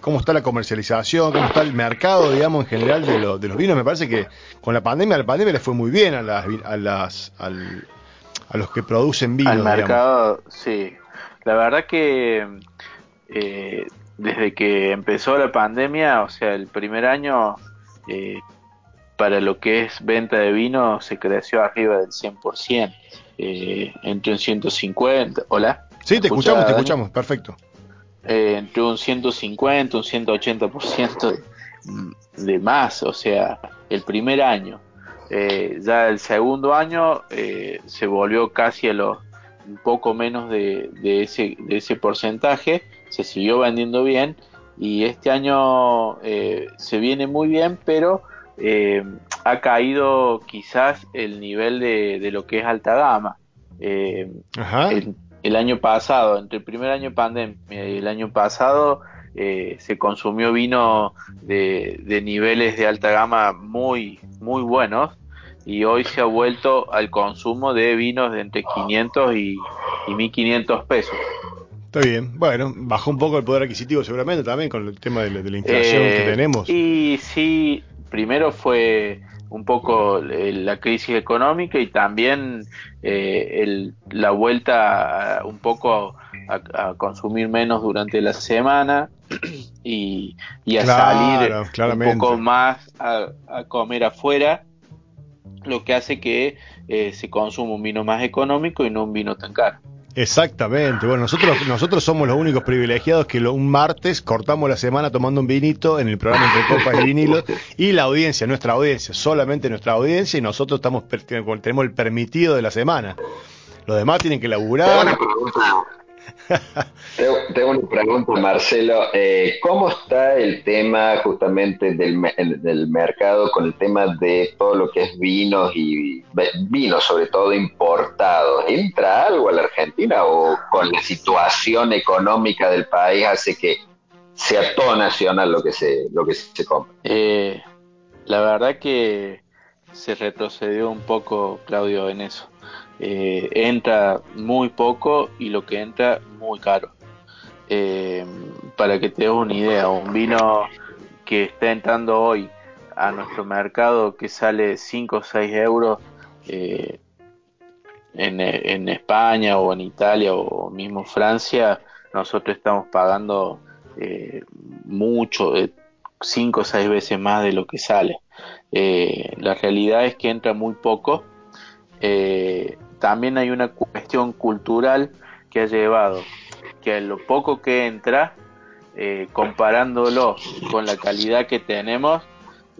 cómo está la comercialización, cómo está el mercado, digamos, en general de, de los vinos? Me parece que con la pandemia, la pandemia le fue muy bien a las, a las, a los que producen vinos. Al mercado, sí. La verdad que eh, desde que empezó la pandemia, o sea, el primer año, eh, para lo que es venta de vino, se creció arriba del 100%, eh, entre un 150, hola. Sí, te escuchamos, te escuchamos, perfecto. Eh, entre un 150, un 180% de, de más, o sea, el primer año. Eh, ya el segundo año eh, se volvió casi a los un poco menos de, de, ese, de ese porcentaje, se siguió vendiendo bien y este año se viene muy bien, pero ha caído quizás el nivel de, de, lo que es alta gama. El, el, año pasado, entre el primer año de pandemia y el año pasado, se consumió vino de, de, niveles de alta gama muy, muy buenos y hoy se ha vuelto al consumo de vinos de entre 500 y, y 1500 pesos. Está bien, bueno, bajó un poco el poder adquisitivo seguramente también con el tema de la, inflación que Eh, tenemos. Y sí, primero fue un poco eh, la crisis económica y también eh, el, la vuelta a- un poco a, a consumir menos durante la semana y, y a Claro, salir claramente. un poco más a, a comer afuera, lo que hace que eh, se consuma un vino más económico y no un vino tan caro. Exactamente. Bueno, nosotros nosotros somos los únicos privilegiados que lo- un martes cortamos la semana tomando un vinito en el programa Entre Copas y Vinilo y la audiencia, nuestra audiencia, solamente nuestra audiencia y nosotros estamos tenemos el permitido de la semana. Los demás tienen que laburar. Tengo, una pregunta, Marcelo. Eh, ¿Cómo está el tema justamente del, del mercado con el tema de todo lo que es vinos y vinos, sobre todo importados? ¿Entra algo a la Argentina o con la situación económica del país hace que sea todo nacional lo que se, lo que se compra? Eh, la verdad que se retrocedió un poco, Claudio, en eso. Eh, entra muy poco y lo que entra muy caro. Eh, para que te des una idea, un vino que está entrando hoy a nuestro mercado que sale 5 o 6 euros eh, en, en España o en Italia o mismo Francia, nosotros estamos pagando mucho, 5 o 6 veces más de lo que sale. La realidad es que entra muy poco. También hay una cuestión cultural que ha llevado que lo poco que entra, eh, comparándolo con la calidad que tenemos,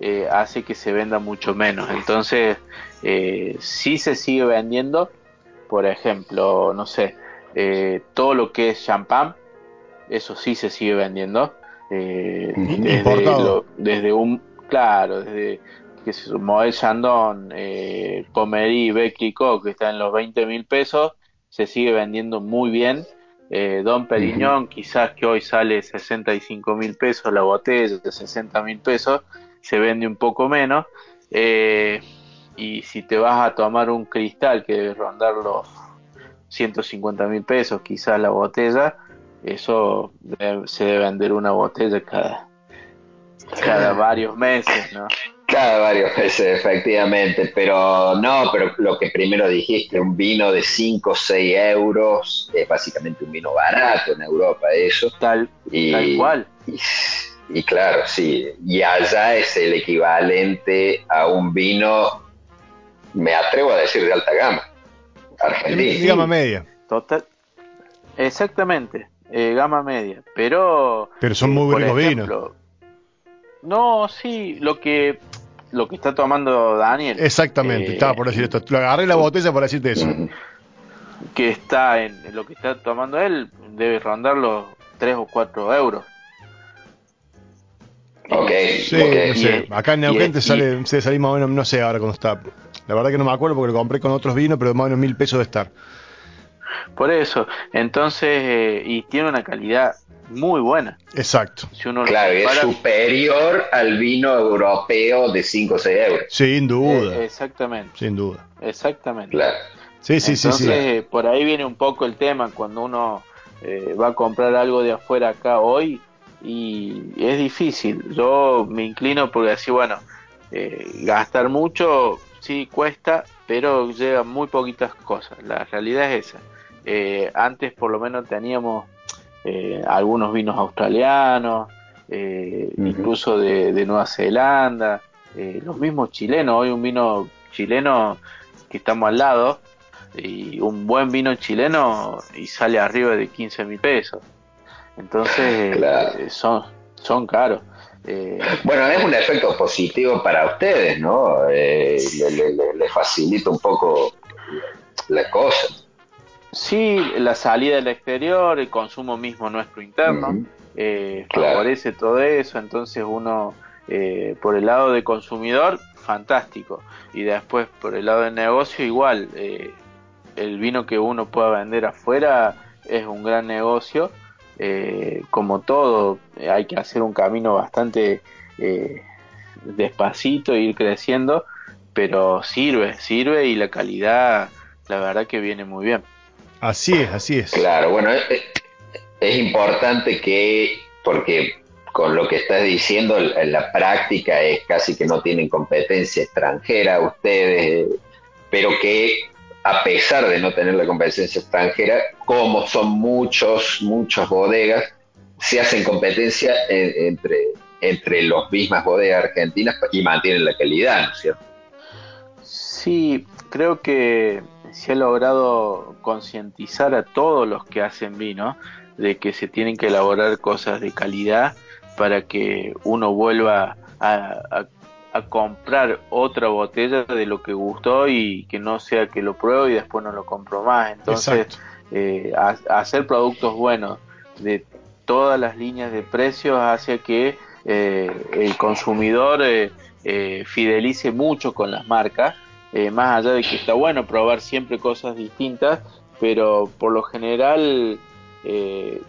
eh, hace que se venda mucho menos. Entonces, eh, sí se sigue vendiendo, por ejemplo, no sé, todo lo que es champán, eso sí se sigue vendiendo. desde, lo- desde un, claro, desde que es Moët Chandon, eh, Pommery, Beclico, que está en los 20 mil pesos, se sigue vendiendo muy bien. Eh, Don Periñón, quizás que hoy sale 65 mil pesos la botella, de 60 mil pesos, se vende un poco menos. Eh, y si te vas a tomar un cristal que debe rondar los 150 mil pesos, quizás la botella, eso debe- se debe vender una botella cada, cada varios meses, ¿no? Cada varios meses, efectivamente, pero no, pero lo que primero dijiste, un vino de 5 o 6 euros, es básicamente un vino barato en Europa, eso. Tal, Y, tal cual. Y, y claro, sí, y allá es el equivalente a un vino me atrevo a decir de alta gama. Argentina. De gama media. Total. Exactamente, eh, gama media. Pero. Pero son eh, muy por ricos ejemplo, No, sí, lo que lo que está tomando Daniel. Exactamente, eh, estaba por decir esto. Lo agarré la botella para decirte eso. Que está en lo que está tomando él, debe rondar los 3 o 4 euros. Ok, Sí, no sé. Acá en Neuquén te y- sale, se salí más o menos, no sé ahora cuando está. La verdad que no me acuerdo porque lo compré con otros vinos, pero más o menos mil pesos de estar. Por eso, entonces, eh, y tiene una calidad muy buena. Exacto. Si uno lo Claro, es superior al vino europeo de 5 o 6 euros. Sin duda. Eh, exactamente, Sin duda. exactamente. Claro. Sí, sí, sí, Entonces, sí. eh, por ahí viene un poco el tema cuando uno eh, va a comprar algo de afuera acá hoy y es difícil. Yo me inclino porque así, bueno, eh, gastar mucho sí cuesta, pero llegan muy poquitas cosas. La realidad es esa. Eh, antes por lo menos teníamos eh, algunos vinos australianos, eh, incluso de, de Nueva Zelanda, eh, los mismos chilenos. Hoy un vino chileno que estamos al lado y un buen vino chileno y sale arriba de 15 mil pesos. Entonces Claro. eh, son, son caros. Eh, Bueno, es un efecto positivo para ustedes, ¿no? Eh, le- le- le facilita un poco la cosa. Sí, la salida del exterior, el consumo mismo nuestro interno, eh, Claro. favorece todo eso, entonces uno eh, por el lado de consumidor, fantástico, y después por el lado del negocio igual, eh, el vino que uno pueda vender afuera es un gran negocio, eh, como todo, hay que hacer un camino bastante eh, despacito, e ir creciendo, pero sirve, sirve y la calidad, la verdad que viene muy bien. Así es, así es. Claro, bueno, es, es importante que, porque con lo que estás diciendo, en la práctica es casi que no tienen competencia extranjera ustedes, pero que a pesar de no tener la competencia extranjera, como son muchos, muchas bodegas, se hacen competencia en- entre, entre las mismas bodegas argentinas y mantienen la calidad, ¿no es cierto? Sí, creo que se ha logrado concientizar a todos los que hacen vino de que se tienen que elaborar cosas de calidad para que uno vuelva a, a- a comprar otra botella de lo que gustó y que no sea que lo pruebo y después no lo compro más. Entonces, eh, ha- hacer productos buenos de todas las líneas de precios hace que eh, el consumidor eh, eh, fidelice mucho con las marcas, eh, más allá de que está bueno probar siempre cosas distintas, pero por lo general eh,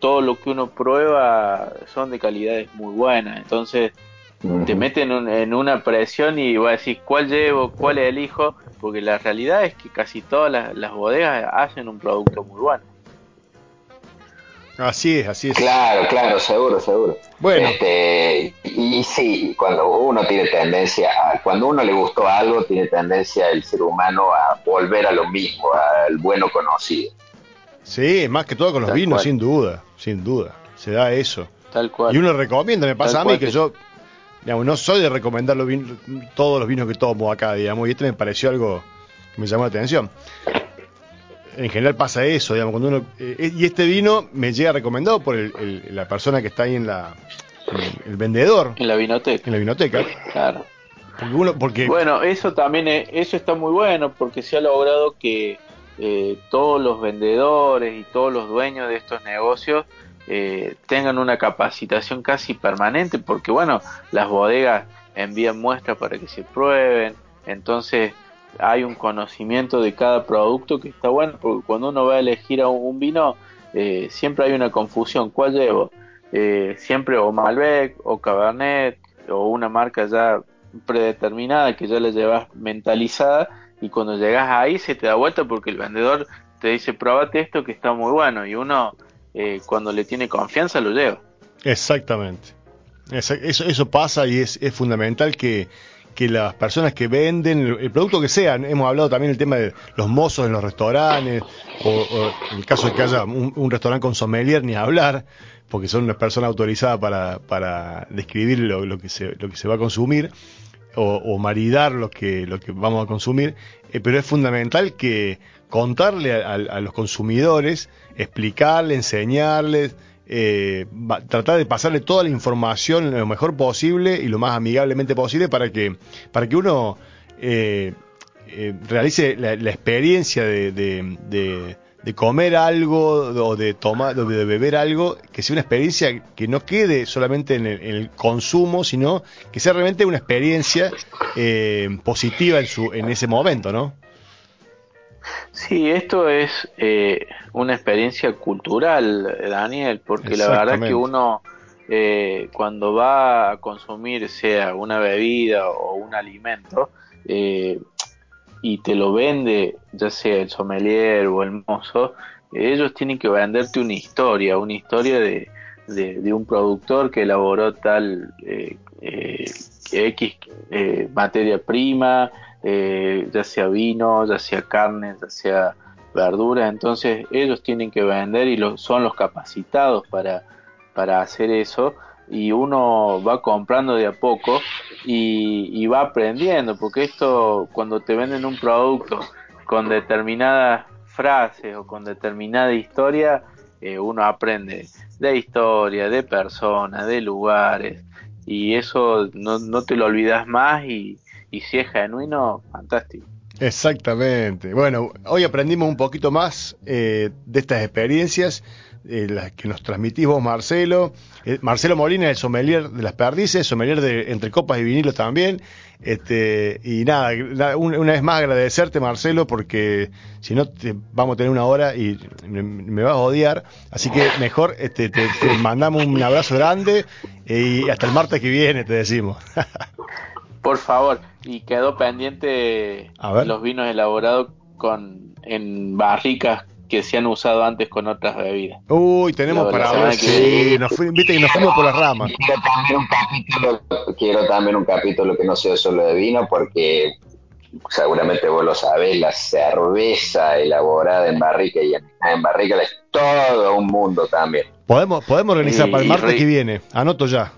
todo lo que uno prueba son de calidades muy buenas, entonces te meten en, un- en una presión y va a decir cuál llevo, cuál elijo, porque la realidad es que casi todas las, las bodegas hacen un producto muy bueno. Así es, así es. Claro, claro, seguro, seguro. Bueno. Este, y, y sí, cuando uno tiene tendencia, a, cuando uno le gustó algo, tiene tendencia el ser humano a volver a lo mismo, al bueno conocido. Sí, más que todo con los Tal vinos, cual. sin duda, sin duda. Se da eso. Tal cual. Y uno recomienda, me pasa Tal a mí cual que que- yo, digamos, no soy de recomendar los vin- todos los vinos que tomo acá, digamos, y este me pareció algo que me llamó la atención. En general pasa eso, digamos, cuando uno... eh, y este vino me llega recomendado por el- el- la persona que está ahí en la... en el vendedor, En la vinoteca, en la vinoteca. claro. Porque uno, porque... Bueno, eso también es- eso está muy bueno porque se ha logrado que eh, todos los vendedores y todos los dueños de estos negocios eh, tengan una capacitación casi permanente porque bueno, las bodegas envían muestras para que se prueben, entonces hay un conocimiento de cada producto que está bueno porque cuando uno va a elegir a un, vino eh, siempre hay una confusión, ¿cuál llevo? Eh, siempre o Malbec o Cabernet o una marca ya predeterminada que ya la llevas mentalizada y cuando llegas ahí se te da vuelta porque el vendedor te dice probate esto que está muy bueno y uno eh, cuando le tiene confianza lo lleva. Exactamente. Eso, eso pasa y es, es fundamental que, que las personas que venden el, el producto que sean, hemos hablado también del tema de los mozos en los restaurantes, o, en el caso de que haya un, restaurante con sommelier, ni hablar, porque son una persona autorizada para, para describir lo, que se, lo que se va a consumir. o, o maridar lo que, lo que vamos a consumir, eh, pero es fundamental que contarle a los consumidores, explicarle, enseñarles, eh, tratar de pasarle toda la información lo mejor posible y lo más amigablemente posible para que, para que uno eh, eh, realice la, experiencia de, de- de- comer algo o de tomar de beber algo que sea una experiencia que no quede solamente en el, en el consumo sino que sea realmente una experiencia eh, positiva en su en ese momento no Sí, esto es eh, una experiencia cultural, Daniel, porque la verdad que uno eh, cuando va a consumir, sea una bebida o un alimento, eh, y te lo vende, ya sea el sommelier o el mozo, ellos tienen que venderte una historia, una historia de, de, de un productor que elaboró tal eh, eh, X eh, materia prima, eh, ya sea vino, ya sea carne, ya sea verdura, entonces ellos tienen que vender y son los capacitados para, para hacer eso y uno va comprando de a poco y, y va aprendiendo, porque esto cuando te venden un producto con determinadas frases o con determinada historia, eh, uno aprende de historia, de personas, de lugares y eso no, no te lo olvidas más y, y si es genuino, fantástico. Exactamente. Bueno, hoy aprendimos un poquito más eh, de estas experiencias, eh, las que nos transmitís vos, Marcelo. Eh, Marcelo Molina, el sommelier de las perdices, sommelier de Entre Copas y Vinilo también. Este, y nada, la- un- una vez más agradecerte, Marcelo, porque si no te- vamos a tener una hora y me, me vas a odiar. Así que mejor este, te, te mandamos un abrazo grande eh, y hasta el martes que viene, te decimos. Por favor, y quedó pendiente A ver. los vinos elaborados con en barricas que se han usado antes con otras bebidas. Uy, tenemos para que Sí, nos fui- viste que nos fuimos por las ramas. Quiero también un capítulo, quiero también un capítulo que no sea solo de vino, porque seguramente vos lo sabés, la cerveza elaborada en barrica y en, barrica es todo un mundo también. Podemos, podemos organizar Y- para el y martes que viene. Anoto ya.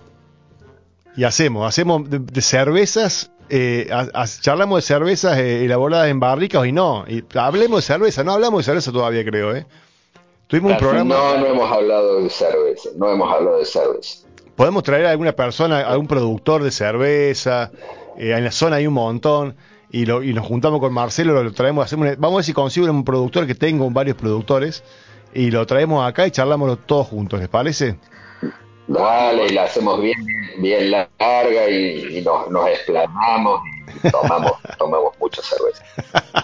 Y hacemos, hacemos de, de cervezas, eh, ha- ha- charlamos de cervezas eh, elaboradas en barricas y no. Y hablemos de cerveza, no hablamos de cerveza todavía, creo, ¿eh? Tuvimos un programa. No, no hemos hablado de cerveza, no hemos hablado de cerveza. Podemos traer a alguna persona, a algún productor de cerveza. eh, en la zona hay un montón. Y, lo, y nos juntamos con Marcelo, lo traemos, hacemos una- vamos a ver si consigo un productor que tengo varios productores. Y lo traemos acá y charlamos todos juntos, ¿les parece? Dale, y la hacemos bien, bien larga y, y nos, nos explanamos y tomamos, tomamos mucha cerveza.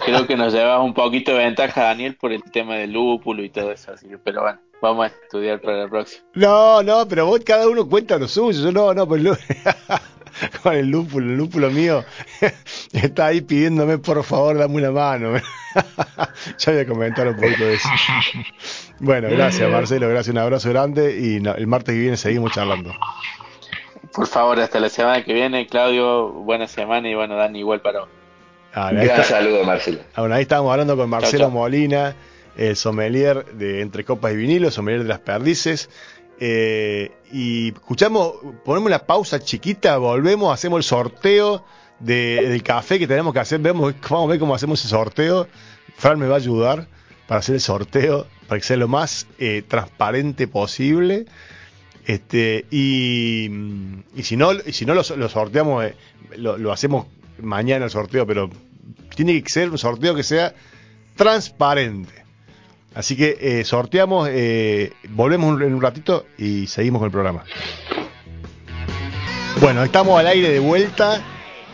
Creo que nos llevas un poquito de ventaja, Daniel, por el tema del lúpulo y todo eso. Así que, pero bueno, vamos a estudiar para la próxima. No, no, pero vos cada uno cuenta lo suyo. Yo no, no, pues con el lúpulo, el lúpulo mío está ahí pidiéndome por favor dame una mano. ya voy a comentar un poquito de eso. Bueno, gracias Marcelo, gracias, un abrazo grande y no, el martes que viene seguimos charlando. Por favor, hasta la semana que viene, Claudio, buena semana y bueno, Dani, igual para vos. Ah, ahí, Gran está- saludo, Marcelo. ah, bueno, ahí estábamos hablando con Marcelo chau. Molina, el sommelier de Entre Copas y Vinilos, sommelier de las perdices. Eh, y escuchamos, ponemos una pausa chiquita, volvemos, hacemos el sorteo de- del café que tenemos que hacer. Vemos, vamos a ver cómo hacemos ese sorteo. Fran me va a ayudar para hacer el sorteo, para que sea lo más eh, transparente posible. Este, y, y si no, y si no lo, sorteamos, eh, lo hacemos mañana el sorteo, pero tiene que ser un sorteo que sea transparente. Así que eh, sorteamos, eh, volvemos en un ratito y seguimos con el programa. Bueno, estamos al aire de vuelta.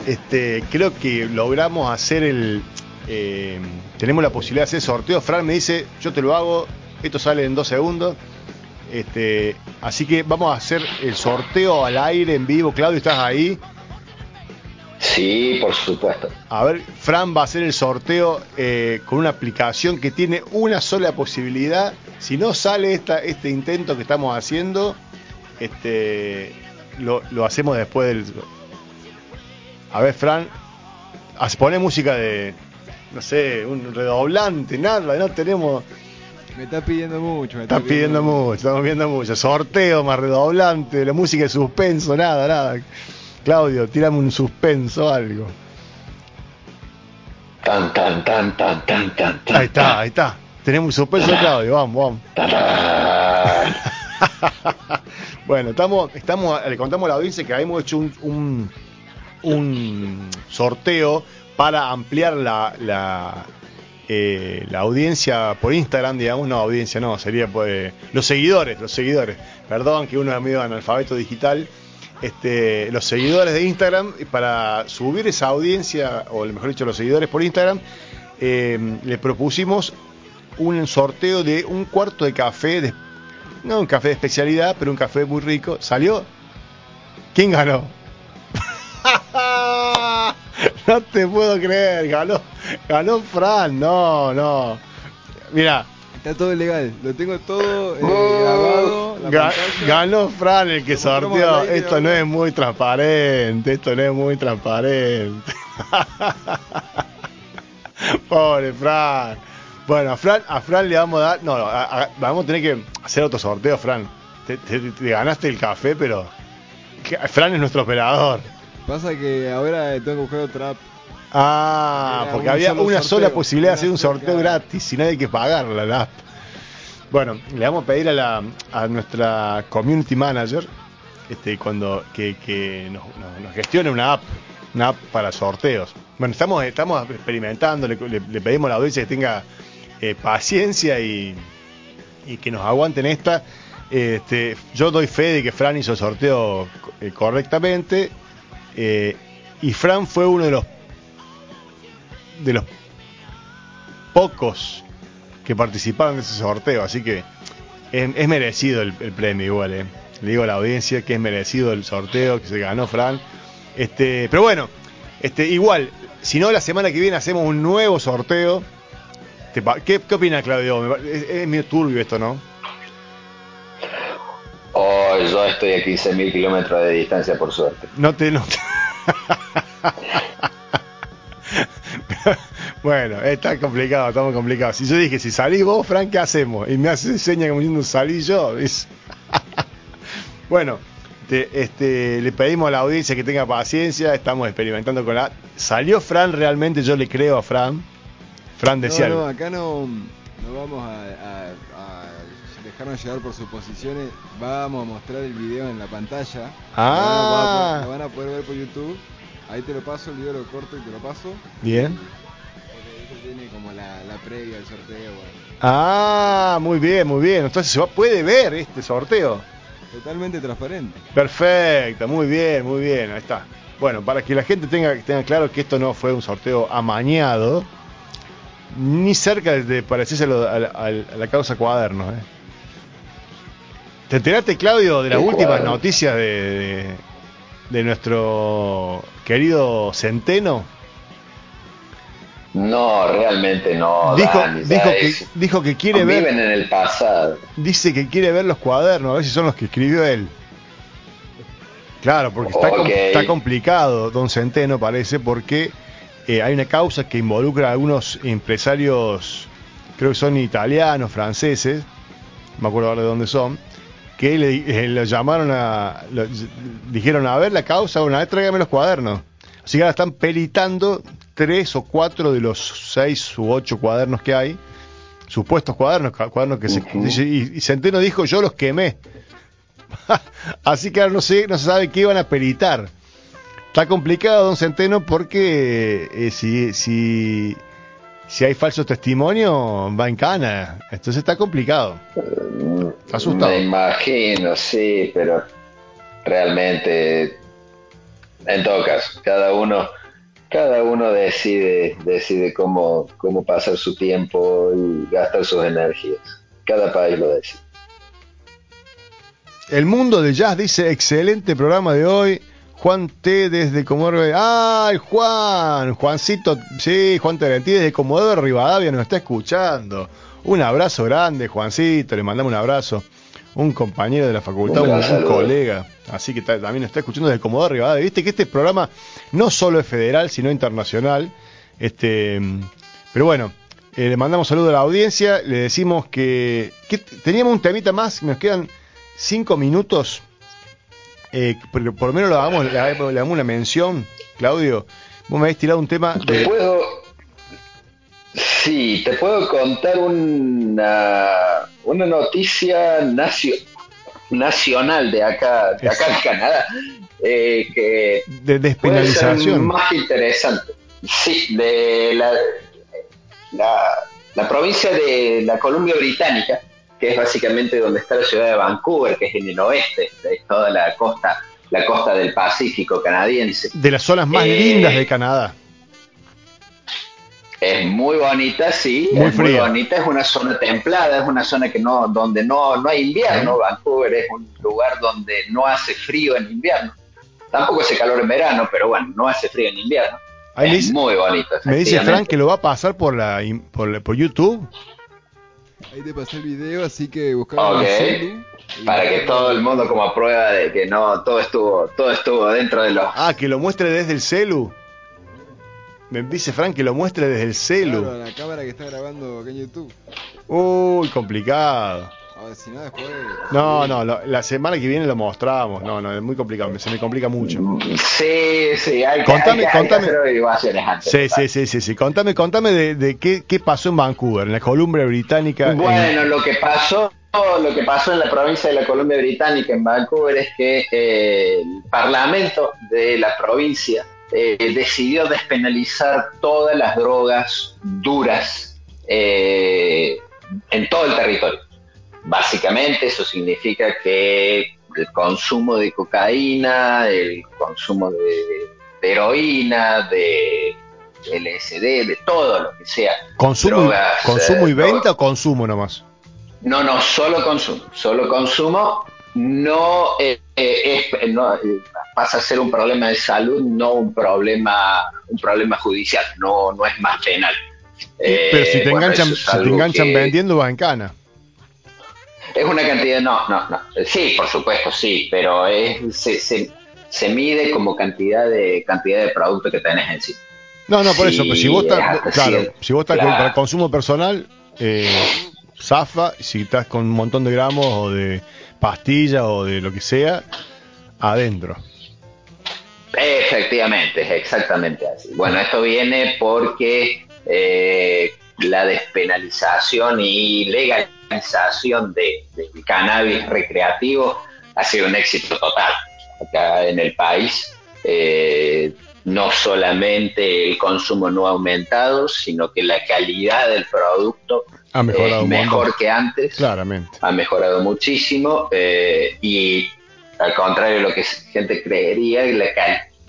Este, creo que logramos hacer el. eh, tenemos la posibilidad de hacer sorteo. Fran me dice, yo te lo hago. Esto sale en dos segundos. Este, así que vamos a hacer el sorteo al aire en vivo. Claudio, ¿estás ahí? Sí, por supuesto. A ver, Fran va a hacer el sorteo eh, con una aplicación que tiene una sola posibilidad. Si no sale esta, este intento que estamos haciendo, este, lo, lo hacemos después del... A ver, Fran, pone música de, no sé, un redoblante, nada, no tenemos... Me está pidiendo mucho. Me Estás pidiendo mucho, estamos viendo mucho. Sorteo más redoblante, la música de suspenso, nada, nada. Claudio, tirame un suspenso, algo. Tan, tan, tan, tan, tan, tan. Ahí está, ahí está. Tenemos un suspenso, Claudio, vamos, vamos. bueno, estamos, estamos, le contamos a la audiencia que hemos hecho un, un, un sorteo para ampliar la, la, eh, la audiencia por Instagram, digamos, no audiencia, no, sería pues, los seguidores, los seguidores. Perdón que uno es medio analfabeto digital. Este, los seguidores de Instagram, para subir esa audiencia, o mejor dicho, los seguidores por Instagram, eh, le propusimos un sorteo de un cuarto de café, no un café de especialidad, pero un café muy rico. ¿Salió? ¿Quién ganó? no te puedo creer, ganó, ganó Fran, no, no. Mira, Está todo legal, lo tengo todo eh, grabado. la Ga- pantalla. ganó Fran el que sorteó. Esto no es muy transparente. Esto no es muy transparente. Pobre Fran. Bueno, a Fran, a Fran le vamos a dar. No, a- a- vamos a tener que hacer otro sorteo, Fran. Te, te- te ganaste el café, pero. que- Fran es nuestro operador. Pasa que ahora tengo que buscar otra app. Ah, Era porque un había solo una sorteo, sola posibilidad de hacer un sorteo gratis y hay que pagarla la app. Bueno, le vamos a pedir a, la, a nuestra community manager este, cuando que, que nos gestione una app, una app para sorteos. Bueno, estamos, estamos experimentando, le, le- le pedimos a la audiencia que tenga eh, paciencia y, y que nos aguanten esta. Este, yo doy fe de que Fran hizo el sorteo eh, correctamente eh, y Fran fue uno de los de los pocos que participaron de ese sorteo, así que es, es merecido el, el premio igual, eh. le digo a la audiencia que es merecido el sorteo que se ganó Fran. Este, pero bueno, este, igual, si no la semana que viene hacemos un nuevo sorteo. ¿Qué, qué opina Claudio? Es medio turbio esto, ¿no? Oh, yo estoy a 15.000 kilómetros de distancia, por suerte. No te, no te- bueno, está complicado, estamos complicados. Si yo dije, si salís vos, Frank, ¿qué hacemos? Y me hace seña como diciendo salí yo. Bueno, te- este, le pedimos a la audiencia que tenga paciencia, estamos experimentando con la... ¿Salió Fran realmente? Yo le creo a Fran. Fran decía No, no, acá no, no vamos a, a- a dejarnos llevar por suposiciones. Vamos a mostrar el video en la pantalla. Ah. Lo van a, poder- lo van a poder ver por YouTube. Ahí te lo paso, el video lo corto y te lo paso. Bien. Porque eso tiene como la, la previa del sorteo. bueno. Ah, muy bien, muy bien. Entonces se va- puede ver este sorteo. Totalmente transparente. Perfecto, muy bien, muy bien, ahí está. Bueno, para que la gente tenga, tenga claro que esto no fue un sorteo amañado, ni cerca de, parecerse a, lo- a la- a la causa cuaderno. ¿eh? ¿Te enteraste, Claudio, de las ¿Qué últimas noticias de, de, de nuestro querido Centeno? No, realmente no. dijo, Dani, dijo, que, dijo que quiere ver, Viven en el pasado. dice que quiere ver los cuadernos, a ver si son los que escribió él. Claro, porque está, está complicado, don Centeno, parece, porque eh, hay una causa que involucra a algunos empresarios, creo que son italianos, franceses, no me acuerdo ahora de dónde son, que le, eh, lo llamaron a. lo- dijeron, a ver la causa, una vez tráigame los cuadernos. Así que ahora están peritando tres o cuatro de los seis u ocho cuadernos que hay, supuestos cuadernos, cuadernos que se. Y, y Centeno dijo, yo los quemé. Así que ahora no sé, no se sabe qué iban a peritar. Está complicado, don Centeno, porque eh, si, si, si hay falso testimonio, va en cana. Entonces está complicado. Está asustado. Me imagino, sí, pero realmente, en todo caso, cada uno, cada uno decide, decide cómo, cómo pasar su tiempo y gastar sus energías. Cada país lo decide. El mundo de jazz dice, excelente programa de hoy. Juan T desde Comodoro. ¡Ay, Juan! Juancito, sí, Juan Terentí desde Comodoro Rivadavia nos está escuchando. Un abrazo grande, Juancito, le mandamos un abrazo. Un compañero de la facultad, Un colega. Así que ta- también nos está escuchando desde Comodoro Rivadavia. Viste que este programa no solo es federal, sino internacional. Este, pero bueno, eh, le mandamos saludo a la audiencia. Le decimos que, teníamos un temita más. Nos quedan cinco minutos. Eh, por, por lo menos lo hagamos, le, hagamos- una mención, Claudio. Vos me habéis tirado un tema Te de... puedo. Sí, te puedo contar una, una noticia nacio- nacional de acá, de acá de Canadá, eh, que de puede ser despenalización. más interesante. Sí, de la, la, la provincia de la Columbia Británica, que es básicamente donde está la ciudad de Vancouver, que es en el oeste de toda la costa, la costa del Pacífico canadiense. De las zonas más Eh, lindas de Canadá. Es muy bonita, sí, Muy es muy bonita, es una zona templada, es una zona que no, donde no, no hay invierno. Vancouver es un lugar donde no hace frío en invierno. Tampoco hace calor en verano, pero bueno, no hace frío en invierno. Ahí es dice- muy bonito. Me dice. Frank que lo va a pasar por la por, la- por YouTube. Ahí te pasé el video, así que buscaba Ok. en el celu y Para que todo el mundo como prueba de que no, todo estuvo, todo estuvo dentro de los... Ah, que lo muestre desde el celu. Me dice Frank que lo muestre desde el celu. Claro, la cámara que está grabando acá en YouTube. Uy, complicado. A ver, si no después... No, no, lo- la semana que viene lo mostramos. No, no, es muy complicado, se me complica mucho. Sí, sí, hay que, Contame, hay que- hay que contame. hacer averiguaciones antes. Sí, sí, sí, sí, sí. Contame, contame de, de qué, qué pasó en Vancouver, en la Columbia Británica. en- Bueno, lo que pasó, lo que pasó en la provincia de la Columbia Británica, en Vancouver, es que eh, el Parlamento de la provincia eh, decidió despenalizar todas las drogas duras eh, en todo el territorio. Básicamente eso significa que el consumo de cocaína, el consumo de, de heroína, de LSD, de todo lo que sea. ¿Consumo, drogas, ¿Consumo y eh, venta o consumo nomás? No, no, solo consumo. Solo consumo no, eh, eh, es- no, eh, pasa a ser un problema de salud, no un problema, un problema judicial, no, no es más penal. Pero si te bueno, enganchan, si te enganchan que- vendiendo, va en cana. Es una cantidad, no, no, no. Sí, por supuesto, sí, pero es, se, se, se mide como cantidad de cantidad de producto que tenés en sí. No, no, por Sí, eso. Pues si vos estás, claro, si vos estás con- para consumo personal, eh, zafa. Si estás con un montón de gramos o de pastilla o de lo que sea, adentro. Efectivamente, es exactamente así. Bueno, esto viene porque eh, la despenalización y legalización de, del cannabis recreativo ha sido un éxito total acá en el país. Eh, no solamente el consumo no ha aumentado, sino que la calidad del producto Ha mejorado es mejor que antes Claramente. ha mejorado muchísimo eh, y al contrario de lo que gente creería, la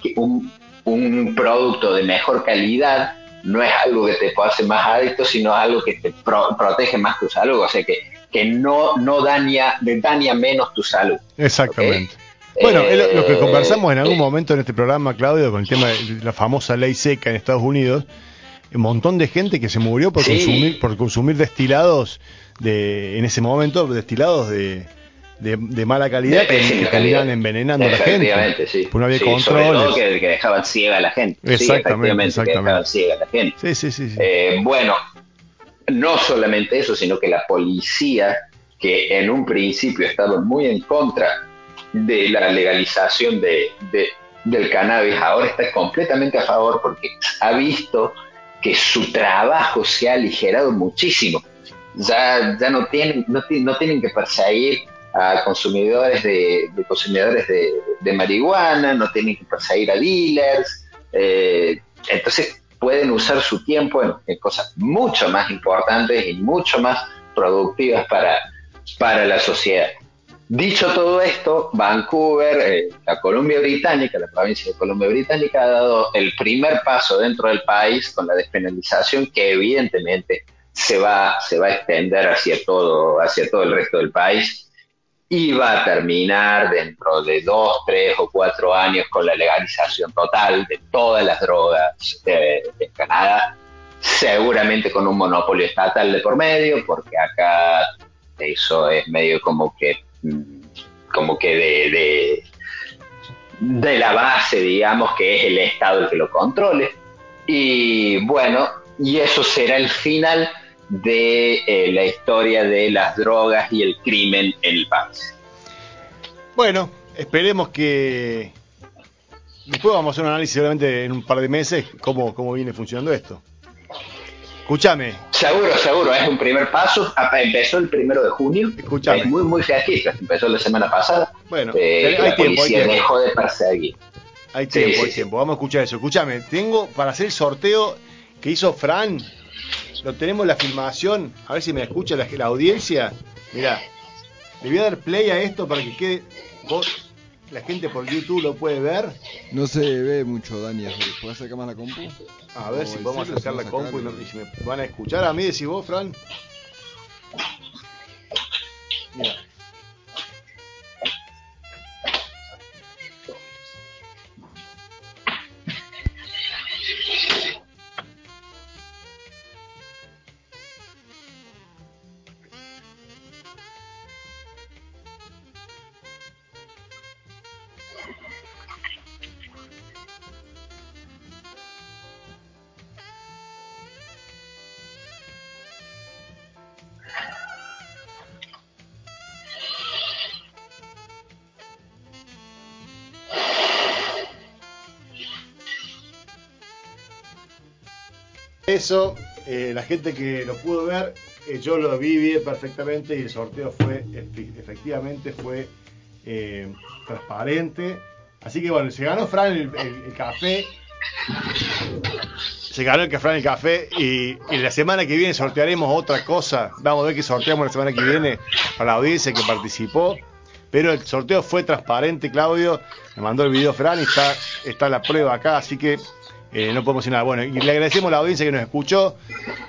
que un, un producto de mejor calidad no es algo que te hace más adicto, sino algo que te pro- protege más tu salud, o sea que, que no, no daña, daña menos tu salud. Exactamente. Bueno, lo, que Eh, conversamos en algún eh, momento en este programa, Claudio, con el tema de la famosa ley seca en Estados Unidos, un montón de gente que se murió por Sí. consumir por consumir destilados de en ese momento destilados de, de, de mala calidad que, que calidad. envenenando a la gente. Efectivamente, sí. Pues no había Sí, controles. que, que dejaban ciega a la gente. Exactamente, exactamente. que dejaban ciega a la gente. Sí, sí, sí. Eh, bueno, no solamente eso, sino que la policía, que en un principio estaba muy en contra de la legalización de, de- del cannabis, ahora está completamente a favor porque ha visto que su trabajo se ha aligerado muchísimo. Ya, ya no, tienen, no, no tienen que perseguir a consumidores de, consumidores de, de marihuana, no tienen que perseguir a dealers, eh, entonces pueden usar su tiempo en, en cosas mucho más importantes y mucho más productivas para, para la sociedad. Dicho todo esto, Vancouver, eh, la Columbia Británica, la provincia de Columbia Británica, ha dado el primer paso dentro del país con la despenalización que evidentemente se va, se va a extender hacia todo, hacia todo el resto del país y va a terminar dentro de dos, tres o cuatro años con la legalización total de todas las drogas de, de Canadá, seguramente con un monopolio estatal de por medio, porque acá eso es medio como que mm, como que de, de la base, digamos, que es el Estado el que lo controle. Y bueno, y eso será el final de eh, la historia de las drogas y el crimen en el país. Bueno, esperemos que después vamos a hacer un análisis seguramente en un par de meses cómo, cómo viene funcionando esto. Escúchame. Seguro, seguro, es un primer paso. Empezó el primero de junio. Escúchame. Es muy, muy festista. Empezó la semana pasada. Bueno, eh, hay la tiempo, hay tiempo. dejó de perseguir. Hay tiempo, sí, hay sí. tiempo. Vamos a escuchar eso. Escúchame, tengo para hacer el sorteo que hizo Fran. Lo tenemos la filmación. A ver si me escucha la, la audiencia. Mirá, le voy a dar play a esto para que quede. Vos, la gente por YouTube lo puede ver. No se ve mucho, Dani. ¿Puedes sacar más la compu? A ver O si podemos acercar la compu y, no- y si me van a escuchar a mí, decís vos, Fran. Mira. Eso, eh, la gente que lo pudo ver, eh, yo lo vi bien perfectamente y el sorteo fue, efe- efectivamente, fue eh, transparente. Así que bueno, se ganó Fran el, café. Se ganó el que Fran el café y, y la semana que viene sortearemos otra cosa. Vamos a ver qué sorteamos la semana que viene para la audiencia que participó. Pero el sorteo fue transparente, Claudio. Me mandó el video Fran y está, está la prueba acá, así que eh, no podemos decir nada. Bueno, y le agradecemos a la audiencia que nos escuchó.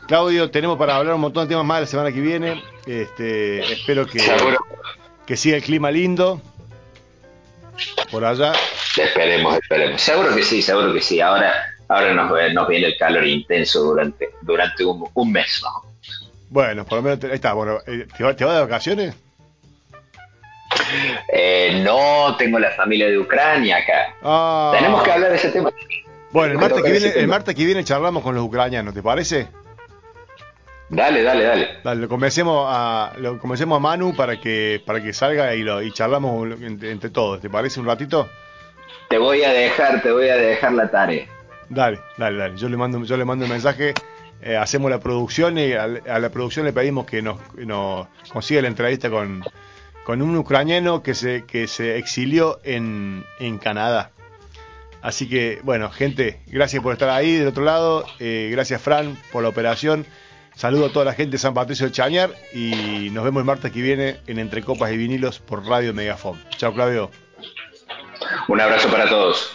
Claudio, tenemos para hablar un montón de temas más la semana que viene. Este, espero que, Seguro. que siga el clima lindo por allá. Esperemos, esperemos. Seguro que sí, seguro que sí. Ahora, ahora nos, nos viene el calor intenso durante, durante un, un mes. ¿no? Bueno, por lo menos te- ahí está. Bueno, eh, ¿te, va, te vas de vacaciones? Eh, no tengo la familia de Ucrania acá. Ah. Tenemos que hablar de ese tema. Bueno, el martes, que viene, el martes que viene charlamos con los ucranianos, ¿te parece? Dale, dale, dale. Dale, lo convencemos a, lo convencemos a Manu para que, para que salga y, lo, y charlamos entre, entre todos. ¿Te parece un ratito? Te voy a dejar, te voy a dejar la tarea. Dale, dale, dale. Yo le mando, yo le mando un mensaje. eh, hacemos la producción y a, a la producción le pedimos que nos, nos consiga la entrevista con, con un ucraniano que se, que se exilió en, en Canadá. Así que, bueno, gente, gracias por estar ahí del otro lado. eh, gracias, Fran, por la operación. Saludo a toda la gente de San Patricio de Chañar y nos vemos el martes que viene en Entre Copas y Vinilos por Radio Megafon. Chao, Claudio. Un abrazo para todos.